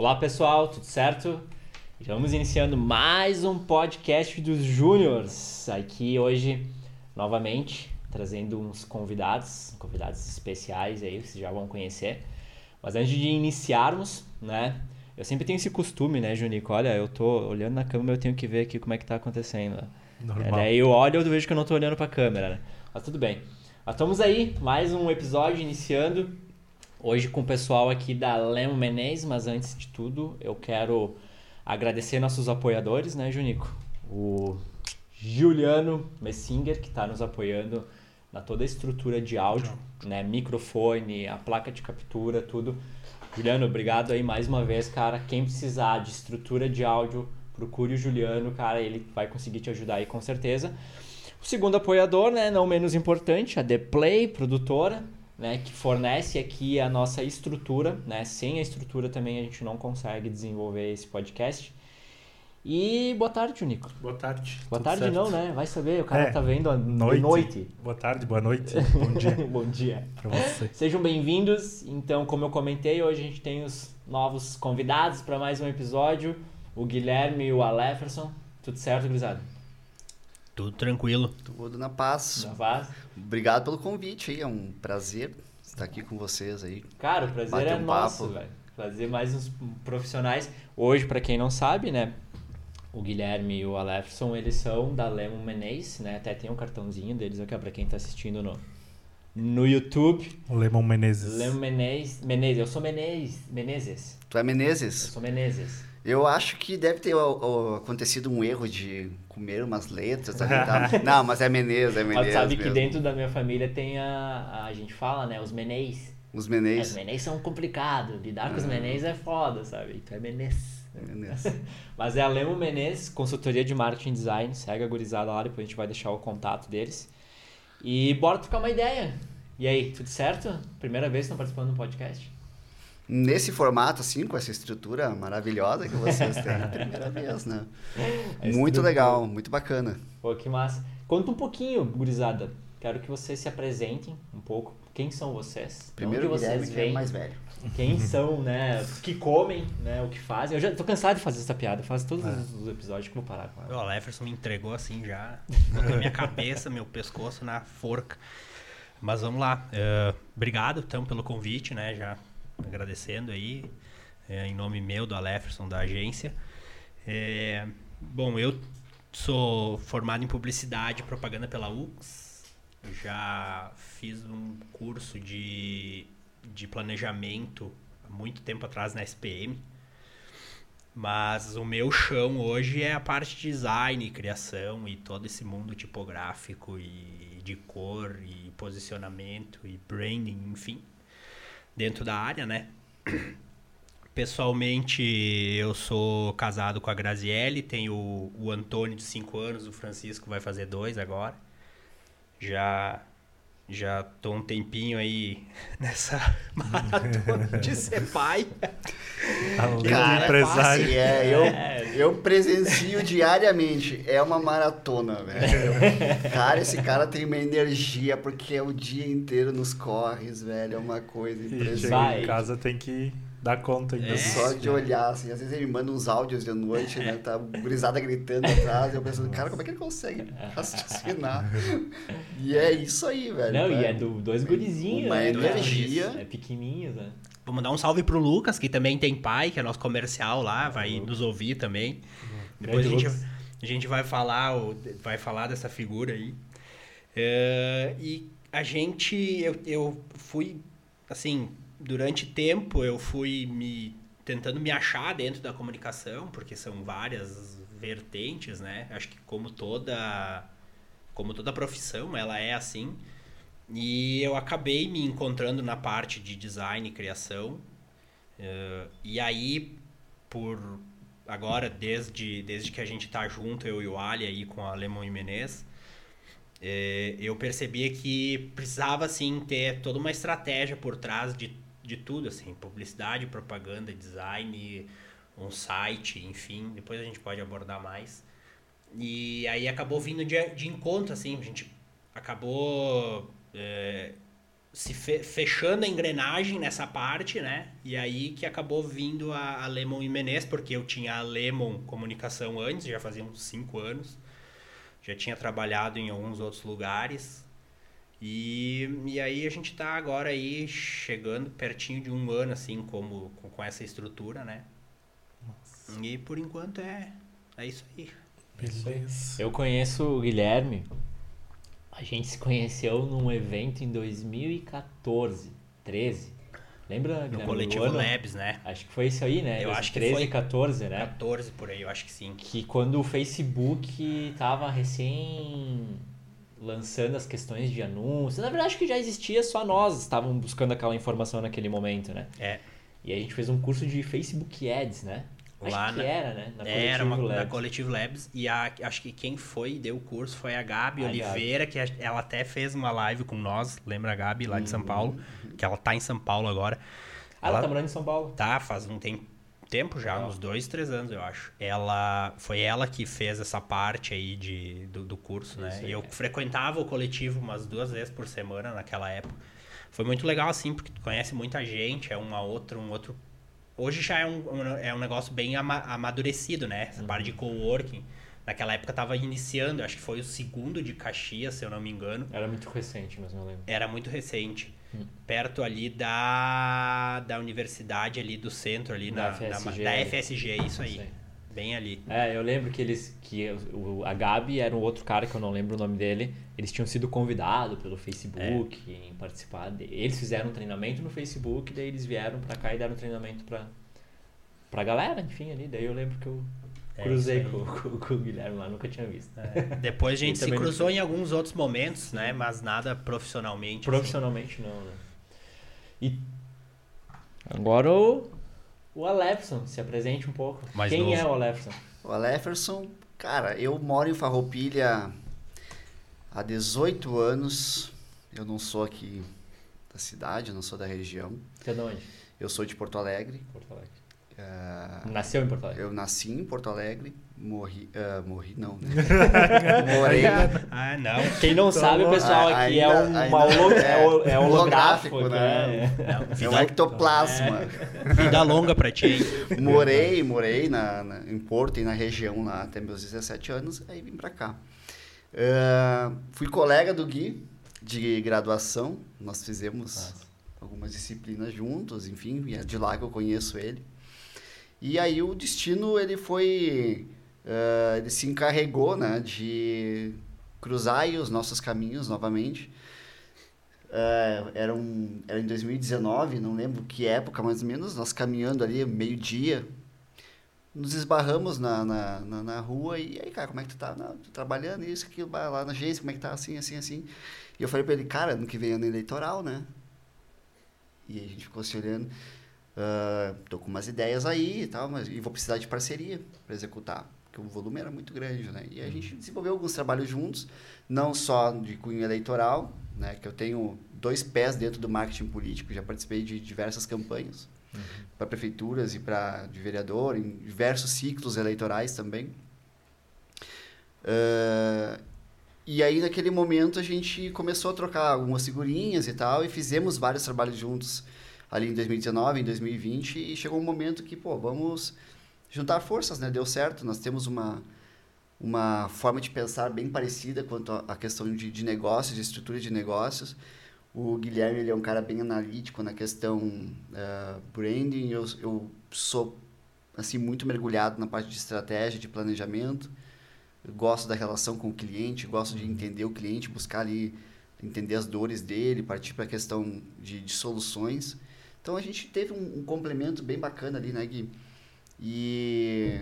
Olá pessoal, tudo certo? Estamos iniciando mais um podcast dos Júniors. Aqui hoje, novamente, trazendo uns convidados, convidados especiais aí, vocês já vão conhecer. Mas antes de iniciarmos, né? Eu sempre tenho esse costume, né, Junico? Olha, eu tô olhando na câmera, eu tenho que ver aqui como é que tá acontecendo. Normal. É, eu olho e eu vejo que eu não tô olhando pra câmera, né? Mas tudo bem. Mas estamos aí, mais um episódio iniciando. Hoje com o pessoal aqui da Lemo Menezes, mas antes de tudo eu quero agradecer nossos apoiadores, né, Junico? O Juliano Messinger, que está nos apoiando na toda a estrutura de áudio, né? Microfone, a placa de captura, tudo. Juliano, obrigado aí mais uma vez, cara. Quem precisar de estrutura de áudio, procure o Juliano, cara, ele vai conseguir te ajudar aí com certeza. O segundo apoiador, né, não menos importante, a The Play, produtora, né, que fornece aqui a nossa estrutura, né? Sem a estrutura também a gente não consegue desenvolver esse podcast. E boa tarde, Nico. Boa tarde. Boa tarde certo. não, né? Vai saber, o cara é, tá vendo a noite. noite. Boa tarde, boa noite, bom dia. bom dia. Pra você. Sejam bem-vindos. Então, como eu comentei, hoje a gente tem os novos convidados para mais um episódio. O Guilherme e o Aleferson. Tudo certo, Grisado? Tudo tranquilo. Tudo na paz. Na paz. Obrigado pelo convite aí, é um prazer estar aqui com vocês aí. Cara, o prazer é um nosso, velho. Fazer mais uns profissionais. Hoje, para quem não sabe, né? O Guilherme e o Alefson, eles são da Lemon Menezes, né? Até tem um cartãozinho deles aqui, para quem tá assistindo no, no YouTube. O Lemon Menezes. Lemon Menezes. Menezes, eu sou Menezes. Menezes. Tu é Menezes? Eu sou Menezes. Eu acho que deve ter ó, ó, acontecido um erro de comer umas letras. Não, mas é Menezes, é Menezes. Mas sabe mesmo. que dentro da minha família tem a. A gente fala, né? Os Menezes. Os Menezes. Os Menezes são complicados. Lidar com os ah. Menezes é foda, sabe? Então é Menezes. É mas é a Lemo Menezes, consultoria de marketing design. Segue a gurizada lá, depois a gente vai deixar o contato deles. E bora trocar uma ideia. E aí, tudo certo? Primeira vez que estão participando do podcast? Nesse formato, assim, com essa estrutura maravilhosa que vocês têm, é a primeira vez, né? É muito legal, muito bacana. Pô, que massa. Conta um pouquinho, gurizada. Quero que vocês se apresentem um pouco. Quem são vocês? Primeiro onde vocês vêm? É mais velho. Quem são, né? O que comem, né? O que fazem. Eu já tô cansado de fazer essa piada. Eu faço todos é. os episódios que vou parar com ela. O Leferson me entregou assim já. Botou minha cabeça, meu pescoço na forca. Mas vamos lá. Uh, obrigado, então, pelo convite, né? Já agradecendo aí, é, em nome meu, do Aleferson, da agência. É, bom, eu sou formado em publicidade e propaganda pela UX. Já fiz um curso de, de planejamento há muito tempo atrás na SPM. Mas o meu chão hoje é a parte de design, criação e todo esse mundo tipográfico e de cor e posicionamento e branding, enfim dentro da área, né? Pessoalmente, eu sou casado com a Graziele, tenho o, Antônio de 5 anos, o Francisco vai fazer dois agora. Já já tô um tempinho aí nessa maratona de ser pai. Cara, empresário. É, é, eu, é. eu presencio diariamente. É uma maratona, velho. Cara, esse cara tem uma energia porque é o dia inteiro nos corres, velho. É uma coisa impressionante. em casa tem que Dá conta ainda. É. Só de olhar, assim. Às vezes ele me manda uns áudios de noite, né? Tá brisada gritando atrás. E eu penso, cara, como é que ele consegue raciocinar? e é isso aí, velho. Não, e é do dois gurizinhos, Uma né? energia. É pequenininho, né? Vou mandar um salve pro Lucas, que também tem pai, que é nosso comercial lá, vai uhum. nos ouvir também. Uhum. Depois a gente, a gente vai falar, vai falar dessa figura aí. Uh, e a gente, eu, eu fui, assim, durante tempo eu fui me tentando me achar dentro da comunicação, porque são várias vertentes, né? Acho que como toda como toda profissão, ela é assim. E eu acabei me encontrando na parte de design e criação. Uh, e aí, por agora, desde, desde que a gente tá junto, eu e o Ali aí com a Lemon e Menezes, eh, eu percebia que precisava, sim, ter toda uma estratégia por trás de de tudo, assim, publicidade, propaganda, design, um site, enfim, depois a gente pode abordar mais. E aí acabou vindo de, de encontro, assim, a gente acabou é, se fe fechando a engrenagem nessa parte, né? E aí que acabou vindo a, a Lemon Menezes, porque eu tinha a Lemon Comunicação antes, já fazia uns cinco anos. Já tinha trabalhado em alguns outros lugares. E, e aí a gente tá agora aí chegando pertinho de um ano, assim, como, com, com essa estrutura, né? Nossa. E por enquanto é, é isso aí. Beleza. Eu conheço o Guilherme. A gente se conheceu num evento em 2014, 13. Lembra? No coletivo Labs, né? Acho que foi isso aí, né? Eu acho que 13, foi 14, né? 14 por aí, eu acho que sim. Que quando o Facebook tava recém lançando as questões de anúncios. Na verdade, acho que já existia, só nós estávamos buscando aquela informação naquele momento, né? É. E a gente fez um curso de Facebook Ads, né? Acho Lá que na, era, né? Na era uma, Labs. na Coletivo Labs. E a, acho que quem foi e deu o curso foi a Gabi a Oliveira, Gabi. que ela até fez uma live com nós. Lembra a Gabi, lá de São uhum. Paulo? Que ela tá em São Paulo agora. Ah, ela, ela tá morando em São Paulo? Tá, faz um tempo tempo já, uns dois, três anos, eu acho. Ela foi ela que fez essa parte aí de, do, do curso, né? E eu é. frequentava o coletivo umas duas vezes por semana naquela época. Foi muito legal, assim, porque tu conhece muita gente, é uma outra, um outro. Hoje já é um, é um negócio bem ama amadurecido, né? Essa uhum. parte de coworking. Naquela época estava iniciando, acho que foi o segundo de Caxias, se eu não me engano. Era muito recente, mas não lembro. Era muito recente. Hum. Perto ali da, da universidade ali do centro ali, da, na, FSG, na, da FSG, isso aí. Bem ali. É, eu lembro que eles. que o, a Gabi era um outro cara que eu não lembro o nome dele. Eles tinham sido convidados pelo Facebook é. em participar. De, eles fizeram um treinamento no Facebook, daí eles vieram pra cá e deram treinamento pra, pra galera, enfim, ali. Daí eu lembro que eu Cruzei com, com, com, o Guilherme lá, nunca tinha visto. É. Depois a gente se cruzou em alguns outros momentos, né? Mas nada profissionalmente. Assim. Profissionalmente assim. não, né? E agora o, o Alefson, se apresente um pouco. Mais Quem novo. é o Alefson? O Alefson, cara, eu moro em Farroupilha há 18 anos. Eu não sou aqui da cidade, eu não sou da região. Você é de onde? Eu sou de Porto Alegre. Porto Alegre. Uh, Nasceu em Porto Alegre? Eu nasci em Porto Alegre, morri. Uh, morri não, né? Morei. Ah, não. Quem não sabe, o pessoal aqui é ainda, é, um, ainda, holo, é, é, holográfico, né? É, um ectoplasma. É. Vida longa pra ti. Morei, morei na, na, em Porto e na região lá até meus 17 anos, aí vim pra cá. Uh, fui colega do Gui de graduação, nós fizemos Nossa. algumas disciplinas juntos, enfim, é de lá que eu conheço ele. E aí o destino ele foi, uh, ele se encarregou, né, de cruzar os nossos caminhos novamente. Uh, era, um, era em 2019, não lembro que época mais ou menos, nós caminhando ali meio-dia, nos esbarramos na, na, na, na, rua e aí, cara, como é que tu tá? Não, tô trabalhando isso, aquilo, lá na agência, como é que tá? Assim, assim, assim. E eu falei pra ele, cara, ano que vem é ano eleitoral, né? E a gente ficou se olhando. Uh, tô com umas ideias aí e tal, mas e vou precisar de parceria para executar, porque o volume era muito grande, né? E a uhum. gente desenvolveu alguns trabalhos juntos, não só de cunho eleitoral, né? Que eu tenho dois pés dentro do marketing político, já participei de diversas campanhas uhum. para prefeituras e para de vereador, em diversos ciclos eleitorais também. Uh, e aí, naquele momento, a gente começou a trocar algumas figurinhas e tal, e fizemos vários trabalhos juntos ali em 2019, em 2020, e chegou um momento que, pô, vamos juntar forças, né? Deu certo, nós temos uma, uma forma de pensar bem parecida quanto à questão de, de negócios, de estrutura de negócios. O Guilherme ele é um cara bem analítico na questão uh, branding, eu, eu sou assim muito mergulhado na parte de estratégia, de planejamento. Eu gosto da relação com o cliente, gosto de uhum. entender o cliente, buscar ali entender as dores dele, partir para a questão de, de soluções. Então a gente teve um, um complemento bem bacana ali, né, Gui? E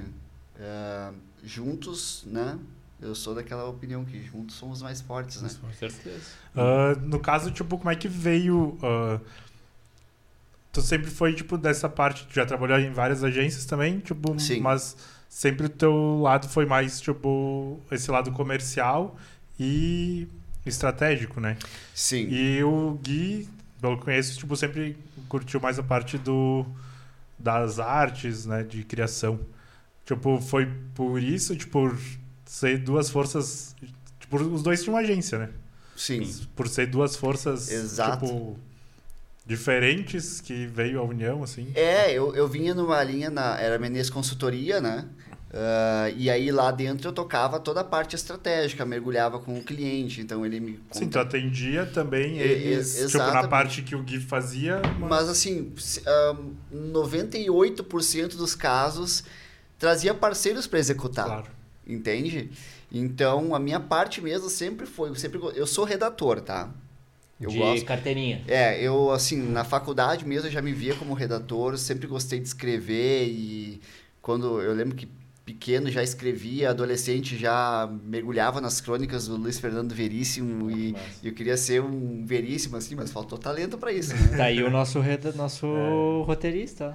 uh, juntos, né? Eu sou daquela opinião que juntos somos mais fortes, né? Com certeza. Uh, no caso, tipo, como é que veio. Uh, tu sempre foi, tipo, dessa parte. Tu já trabalhou em várias agências também, tipo, Sim. mas sempre o teu lado foi mais, tipo, esse lado comercial e estratégico, né? Sim. E o Gui, pelo que conheço, tipo, sempre curtiu mais a parte do das artes, né, de criação. Tipo, foi por isso, tipo, por ser duas forças, tipo, os dois tinham uma agência, né? Sim. Por ser duas forças, Exato. tipo, diferentes que veio a União, assim? É, eu, eu vinha numa linha, na, era Menezes Consultoria, né? Uh, e aí lá dentro eu tocava toda a parte estratégica, mergulhava com o cliente, então ele me... Sim, tu atendia também eles, tipo, na parte que o Gui fazia... Mas, mas assim, uh, 98% dos casos trazia parceiros para executar, claro. entende? Então, a minha parte mesmo sempre foi, sempre eu sou redator, tá? Eu de gosto. carteirinha. É, eu assim, na faculdade mesmo eu já me via como redator, sempre gostei de escrever e quando eu lembro que pequeno já escrevia, adolescente já mergulhava nas crônicas do Luiz Fernando Veríssimo e, e, eu queria ser um Veríssimo assim, mas faltou talento para isso. Né? Tá aí o nosso, nosso é. roteirista.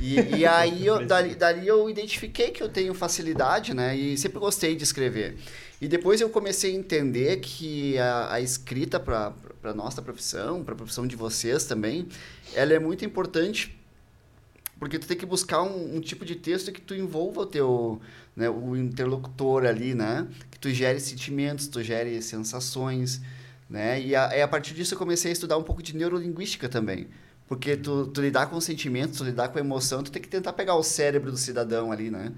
E, e aí eu, dali, dali eu identifiquei que eu tenho facilidade, né? E sempre gostei de escrever. E depois eu comecei a entender que a, a escrita para a nossa profissão, para a profissão de vocês também, ela é muito importante porque tu tem que buscar um, um, tipo de texto que tu envolva o teu, né, o interlocutor ali, né? Que tu gere sentimentos, tu gere sensações, né? E a, a partir disso eu comecei a estudar um pouco de neurolinguística também. Porque tu, tu lidar com sentimentos, tu lidar com emoção, tu tem que tentar pegar o cérebro do cidadão ali, né?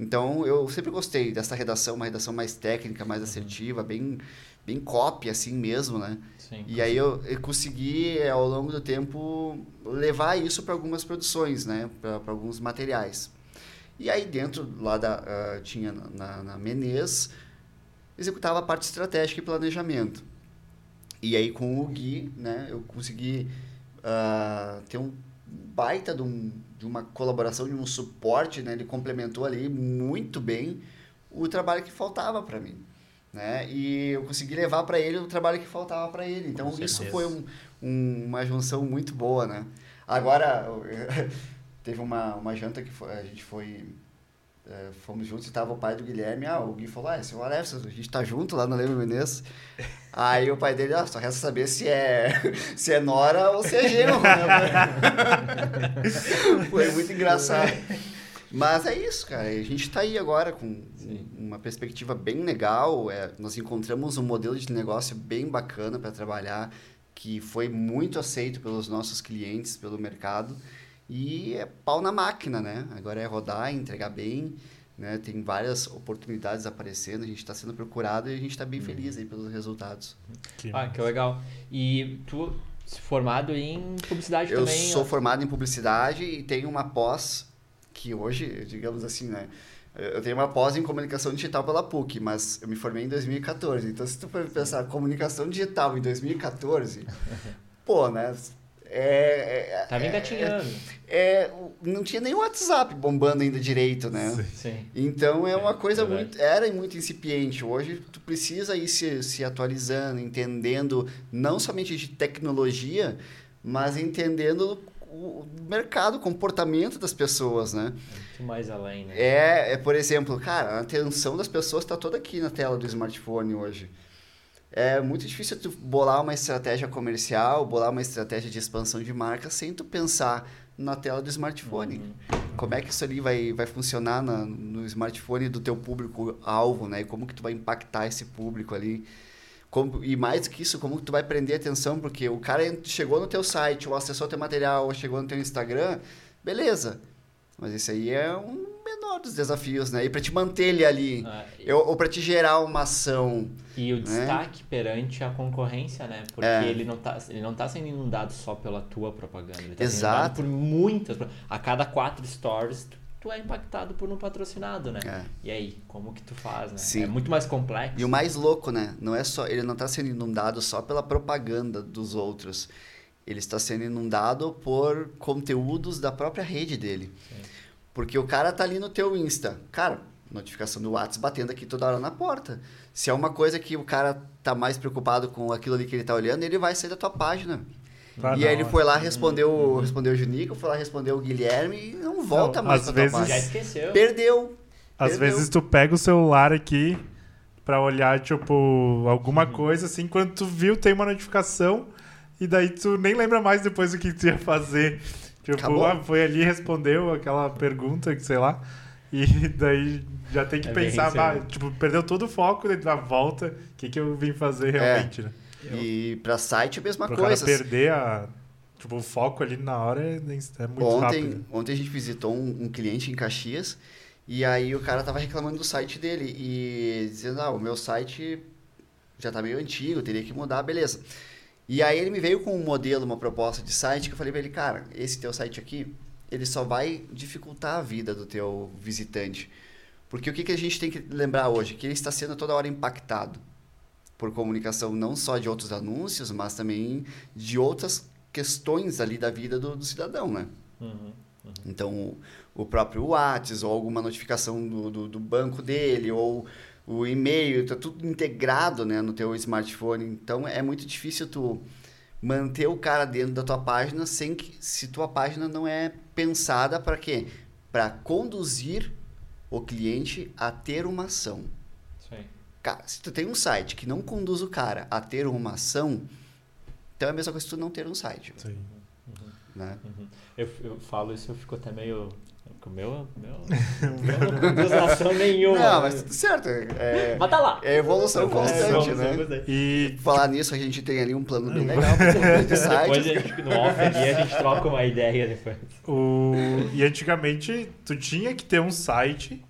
Então, eu sempre gostei dessa redação, uma redação mais técnica, mais assertiva, bem, bem cópia, assim mesmo, né? Sim, e aí eu, eu, consegui, ao longo do tempo, levar isso para algumas produções, né? Para alguns materiais. E aí dentro, lá da, uh, tinha na, na Menez, executava a parte estratégica e planejamento. E aí com o Gui, né? Eu consegui uh, ter um baita de, um, de uma colaboração, de um suporte, né? Ele complementou ali muito bem o trabalho que faltava para mim né? E eu consegui levar para ele o trabalho que faltava para ele. Então isso foi um, um, uma junção muito boa, né? Agora teve uma, uma janta que foi, a gente foi é, fomos juntos e tava o pai do Guilherme, ah, o Gui falou, ah, seu Alex, a gente tá junto lá no Lembro Menezes. Aí o pai dele, ah, só resta saber se é, se é Nora ou se é genro, né? Foi muito engraçado. Mas é isso, cara. A gente está aí agora com Sim. uma perspectiva bem legal. É, nós encontramos um modelo de negócio bem bacana para trabalhar, que foi muito aceito pelos nossos clientes, pelo mercado. E é pau na máquina, né? Agora é rodar, entregar bem. Né? Tem várias oportunidades aparecendo, a gente está sendo procurado e a gente está bem uhum. feliz aí pelos resultados. Que ah, que legal. E tu formado em publicidade eu também? Eu sou ó. formado em publicidade e tenho uma pós que hoje, digamos assim, né? Eu tenho uma pós em comunicação digital pela PUC, mas eu me formei em 2014. Então, se tu for pensar comunicação digital em 2014, pô, né? É, é, Tava é, engatinhando. É, é, não tinha nem o WhatsApp bombando ainda direito, né? Sim. Então é uma coisa muito. Era muito incipiente. Hoje tu precisa ir se, se atualizando, entendendo não somente de tecnologia, mas entendendo o mercado, o comportamento das pessoas, né? Muito mais além, né? É, é por exemplo, cara, a atenção das pessoas está toda aqui na tela do smartphone hoje. É muito difícil tu bolar uma estratégia comercial, bolar uma estratégia de expansão de marca sem tu pensar na tela do smartphone. Uhum. Como é que isso ali vai, vai funcionar na, no smartphone do teu público-alvo, né? E como que tu vai impactar esse público ali. Como, e mais que isso, como tu vai prender atenção, porque o cara chegou no teu site, ou acessou teu material, ou chegou no teu Instagram, beleza. Mas esse aí é um menor dos desafios, né? E para te manter ele ali, ah, e... ou, ou para te gerar uma ação. E o né? destaque perante a concorrência, né? Porque é. ele, não tá, ele não tá sendo inundado só pela tua propaganda, ele tá Exato. por muitas. A cada quatro stories, tu é impactado por um patrocinado, né? É. E aí, como que tu faz, né? Sim. É muito mais complexo. E o mais louco, né? Não é só, ele não está sendo inundado só pela propaganda dos outros. Ele está sendo inundado por conteúdos da própria rede dele. Sim. Porque o cara tá ali no teu Insta. Cara, notificação do WhatsApp batendo aqui toda hora na porta. Se é uma coisa que o cara tá mais preocupado com aquilo ali que ele tá olhando, ele vai sair da tua página. Pra e aí ele foi lá, respondeu, uhum. respondeu o Junico, foi lá, respondeu o Guilherme e não volta não, mais às vezes, Já esqueceu. Perdeu. Às Perdeu. vezes tu pega o celular aqui pra olhar, tipo, alguma uhum. coisa, assim, quando tu viu, tem uma notificação e daí tu nem lembra mais depois o que tu ia fazer. Tipo, ah, foi ali, respondeu aquela pergunta, que sei lá, e daí já tem que é pensar, ah, tipo, perdeu todo o foco, tu volta, o que, que eu vim fazer é. realmente, é. né? E para site a mesma Pro coisa. Cara perder a, Tipo, o foco ali na hora é, é muito ontem, rápido. Ontem a gente visitou um, um, cliente em Caxias e aí o cara tava reclamando do site dele e dizendo, ah, o meu site já tá meio antigo, teria que mudar, beleza. E aí ele me veio com um modelo, uma proposta de site que eu falei pra ele, cara, esse teu site aqui, ele só vai dificultar a vida do teu visitante. Porque o que, que a gente tem que lembrar hoje? Que ele está sendo toda hora impactado por comunicação não só de outros anúncios, mas também de outras questões ali da vida do, do cidadão, né? Uhum, uhum. Então, o, o próprio WhatsApp ou alguma notificação do, do, do banco dele ou o e-mail, tá tudo integrado né, no teu smartphone. Então, é muito difícil tu manter o cara dentro da tua página sem que se tua página não é pensada para quê? Para conduzir o cliente a ter uma ação. Sim. Cara, se tu tem um site que não conduz o cara a ter uma ação, então é a mesma coisa que tu não ter um site. Sim. Uhum. Né? Uhum. Eu, eu falo isso, eu fico até meio o meu, meu, meu não ação nenhuma. Não, mas tudo certo. É, mas tá lá. É evolução é, constante, é, né? E falar nisso, a gente tem ali um plano bem legal de site. Depois a gente, no off ali, a gente troca uma ideia depois. O... E antigamente, tu tinha que ter um site,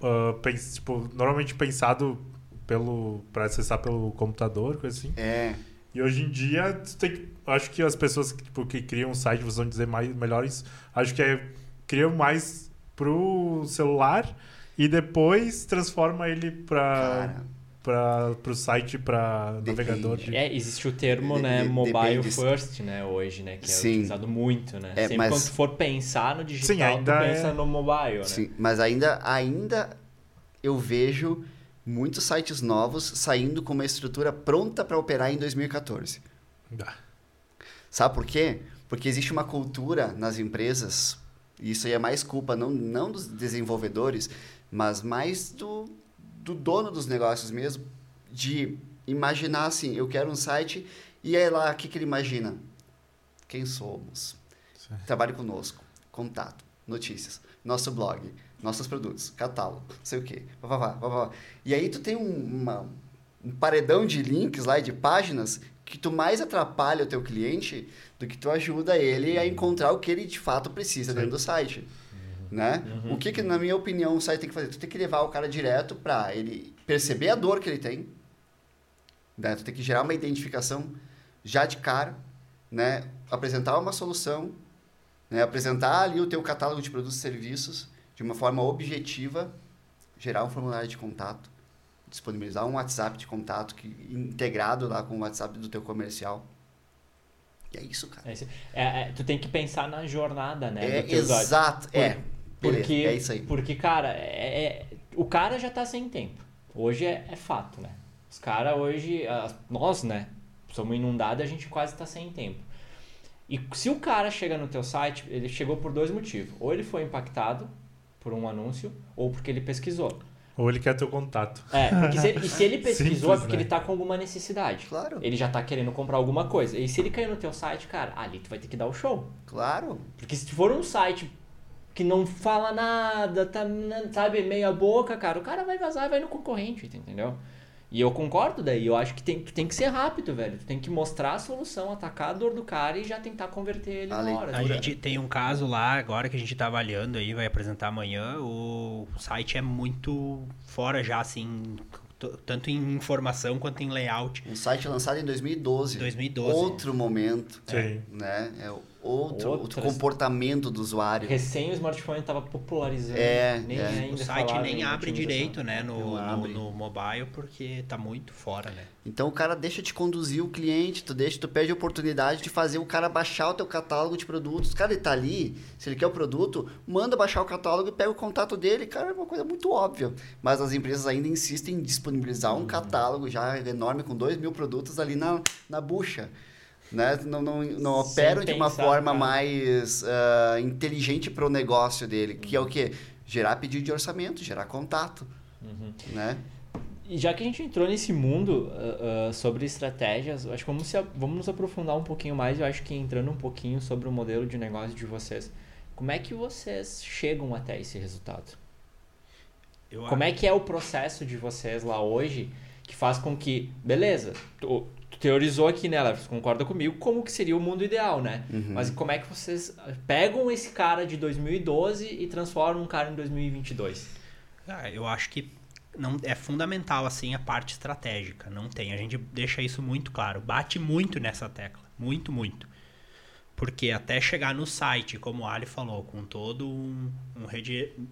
uh, pens... tipo, normalmente pensado pelo para acessar pelo computador, coisa assim. É. E hoje em dia, tu tem acho que as pessoas tipo, que criam um site, vão dizer mais melhores, acho que é criam mais pro celular e depois transforma ele para para o site para navegador. De... É, existe o termo, de, né, de, mobile first, né, hoje, né, que é Sim. utilizado muito, né? É, Sempre mas... quando tu for pensar no digital, Sim, ainda tu pensa é... no mobile, né? Sim, mas ainda ainda eu vejo muitos sites novos saindo com uma estrutura pronta para operar em 2014. Ah. Sabe por quê? Porque existe uma cultura nas empresas isso aí é mais culpa não, não dos desenvolvedores, mas mais do, do dono dos negócios mesmo, de imaginar assim, eu quero um site, e aí lá, o que, que ele imagina? Quem somos? Sim. Trabalhe conosco, contato, notícias, nosso blog, nossos produtos, catálogo, não sei o quê. Vá, vá, vá, e aí tu tem um, uma, um paredão de links lá, de páginas, que tu mais atrapalha o teu cliente do que tu ajuda ele a encontrar o que ele de fato precisa Sim. dentro do site. Uhum. Né? Uhum. O que, que, na minha opinião, o site tem que fazer? Tu tem que levar o cara direto para ele perceber a dor que ele tem. Né? Tu tem que gerar uma identificação já de cara, né? apresentar uma solução, né? apresentar ali o teu catálogo de produtos e serviços de uma forma objetiva, gerar um formulário de contato, disponibilizar um WhatsApp de contato que, integrado lá com o WhatsApp do teu comercial. E é isso, cara. É, é, é, tu tem que pensar na jornada, né? É, exato. Por, é. Porque, é isso aí. Porque, cara, é, é, o cara já tá sem tempo. Hoje é, é fato, né? Os caras hoje, nós, né? Somos inundados a gente quase tá sem tempo. E se o cara chega no teu site, ele chegou por dois motivos. Ou ele foi impactado por um anúncio, ou porque ele pesquisou. Ou ele quer teu contato. É, porque se ele, e se ele pesquisou Simples, é porque né? ele tá com alguma necessidade. Claro. Ele já tá querendo comprar alguma coisa. E se ele caiu no teu site, cara, ali tu vai ter que dar o show. Claro. Porque se for um site que não fala nada, tá, sabe, meia boca, cara, o cara vai vazar e vai no concorrente, entendeu? E eu concordo daí, eu acho que tem, tem que ser rápido, velho. Tu tem que mostrar a solução, atacar a dor do cara e já tentar converter ele na hora. A gente tem um caso lá agora que a gente tá avaliando aí, vai apresentar amanhã. O site é muito fora já, assim, tanto em informação quanto em layout. Um site lançado em 2012. 2012. Outro momento. Sim. Né? É outro, outro comportamento do usuário. Recém o smartphone estava popularizando. É, nem é. Ainda o site nem abre direito né, no, no, no, mobile porque está muito fora. Né? Então o cara deixa de conduzir o cliente, tu deixa, tu pede a oportunidade de fazer o cara baixar o teu catálogo de produtos. Cara, ele tá ali, se ele quer o produto, manda baixar o catálogo e pega o contato dele. Cara, é uma coisa muito óbvia. Mas as empresas ainda insistem em disponibilizar um uhum. catálogo já enorme com 2 mil produtos ali na, na bucha né? Não, não, não operam de uma forma cara. mais uh, inteligente para o negócio dele, que é o quê? Gerar pedido de orçamento, gerar contato, uhum. né? E já que a gente entrou nesse mundo uh, uh, sobre estratégias, acho que vamos, se, vamos nos aprofundar um pouquinho mais. Eu acho que entrando um pouquinho sobre o modelo de negócio de vocês. Como é que vocês chegam até esse resultado? Eu Como acho... é que é o processo de vocês lá hoje que faz com que, beleza, tu teorizou aqui, né? Ela concorda comigo como que seria o mundo ideal, né? Uhum. Mas como é que vocês pegam esse cara de 2012 e transformam um cara em 2022? Ah, eu acho que não é fundamental assim a parte estratégica. Não tem. A gente deixa isso muito claro. Bate muito nessa tecla. Muito, muito. Porque até chegar no site, como o Ali falou, com todo um, um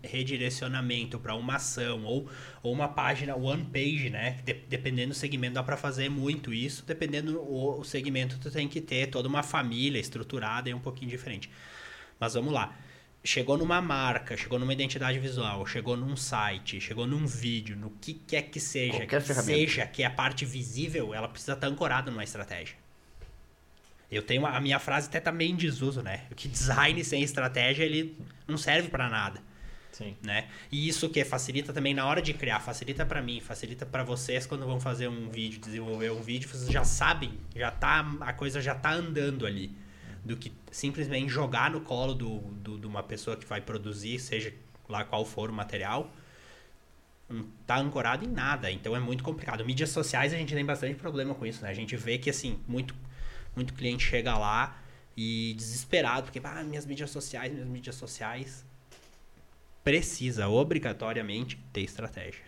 redirecionamento para uma ação ou, ou uma página one page, né? De, dependendo do segmento, dá para fazer muito isso. Dependendo do o segmento, tu tem que ter toda uma família estruturada e um pouquinho diferente. Mas vamos lá. Chegou numa marca, chegou numa identidade visual, chegou num site, chegou num vídeo, no que quer que seja, Qualquer que seja que é a parte visível, ela precisa estar ancorada numa estratégia. Eu tenho a minha frase até tá meio em desuso, né? Que design sem estratégia ele não serve para nada. Sim. Né? E isso que facilita também na hora de criar, facilita para mim, facilita para vocês quando vão fazer um vídeo, desenvolver um vídeo, vocês já sabem, já tá a coisa já tá andando ali, do que simplesmente jogar no colo do, do, de uma pessoa que vai produzir, seja lá qual for o material, não tá ancorado em nada, então é muito complicado. Mídias sociais a gente tem bastante problema com isso, né? A gente vê que assim, muito muito cliente chega lá e desesperado, porque ah, minhas mídias sociais, minhas mídias sociais. Precisa obrigatoriamente ter estratégia.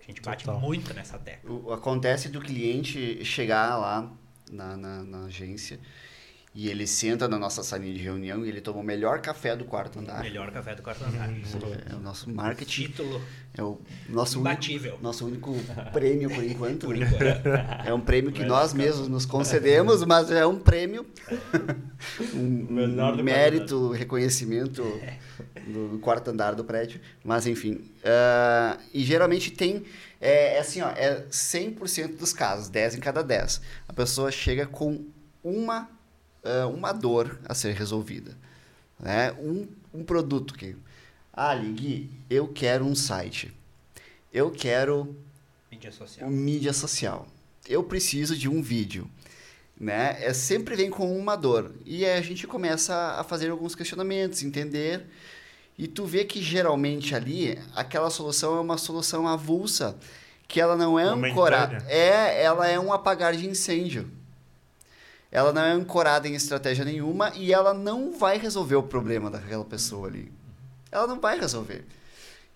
A gente bate Total. muito nessa tecla. Acontece do cliente chegar lá na, na, na agência e ele senta na nossa salinha de reunião e ele toma o melhor café do quarto andar. O melhor café do quarto andar. É, o nosso marketing. Título. É o nosso imbatível. Único, nosso único prêmio por enquanto. por enquanto. É um prêmio que nós mesmos nos concedemos, mas é um prêmio. um mérito, reconhecimento do quarto andar do prédio. Mas enfim. Uh, e geralmente tem. É, é assim, ó, é 100% dos casos, 10 em cada 10. A pessoa chega com uma uh, uma dor a ser resolvida. Né? Um, um produto que. Ah, Gui, eu quero um site. Eu quero. Mídia social. Um mídia social. Eu preciso de um vídeo. Né? É, sempre vem com uma dor. E aí a gente começa a fazer alguns questionamentos, entender. E tu vê que geralmente ali aquela solução é uma solução avulsa, que ela não é ancorada. É, ela é um apagar de incêndio ela não é ancorada em estratégia nenhuma e ela não vai resolver o problema daquela pessoa ali. Ela não vai resolver.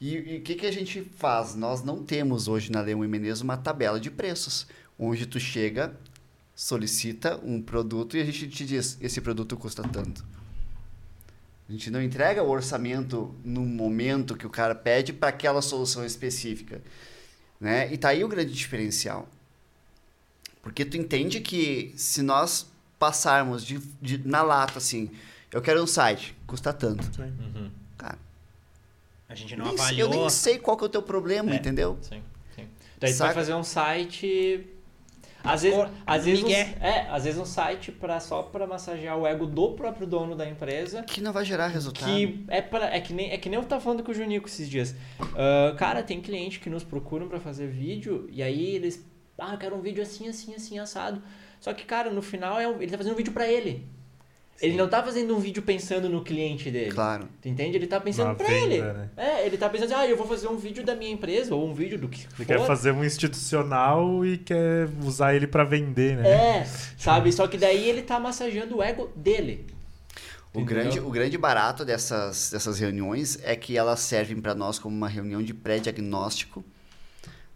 E o que, que a gente faz? Nós não temos hoje na Leão e Menezes uma tabela de preços, onde tu chega, solicita um produto e a gente te diz, esse produto custa tanto. A gente não entrega o orçamento no momento que o cara pede para aquela solução específica. Né? E tá aí o grande diferencial. Porque tu entende que se nós passarmos de, de na lata, assim, eu quero um site, custa tanto. Uhum. Cara. A gente não avaliou. Eu nem sei qual que é o teu problema, é. entendeu? Sim, sim. Daí tu vai fazer um site. Às vezes, às, vezes um, é, às vezes um site pra, só para massagear o ego do próprio dono da empresa. Que não vai gerar resultado. Que é, pra, é, que, nem, é que nem eu tava falando com o Junico esses dias. Uh, cara, tem cliente que nos procuram para fazer vídeo e aí eles ah, eu quero um vídeo assim, assim, assim, assado. Só que, cara, no final é um, ele tá fazendo um vídeo para ele. Sim. Ele não tá fazendo um vídeo pensando no cliente dele. Claro. Tu entende? Ele tá pensando para ele. Né? É, ele tá pensando assim, ah, eu vou fazer um vídeo da minha empresa, ou um vídeo do que ele for. quer fazer um institucional e quer usar ele para vender, né? É, sabe? Só que daí ele tá massageando o ego dele. O grande, o grande barato dessas, dessas reuniões é que elas servem para nós como uma reunião de pré-diagnóstico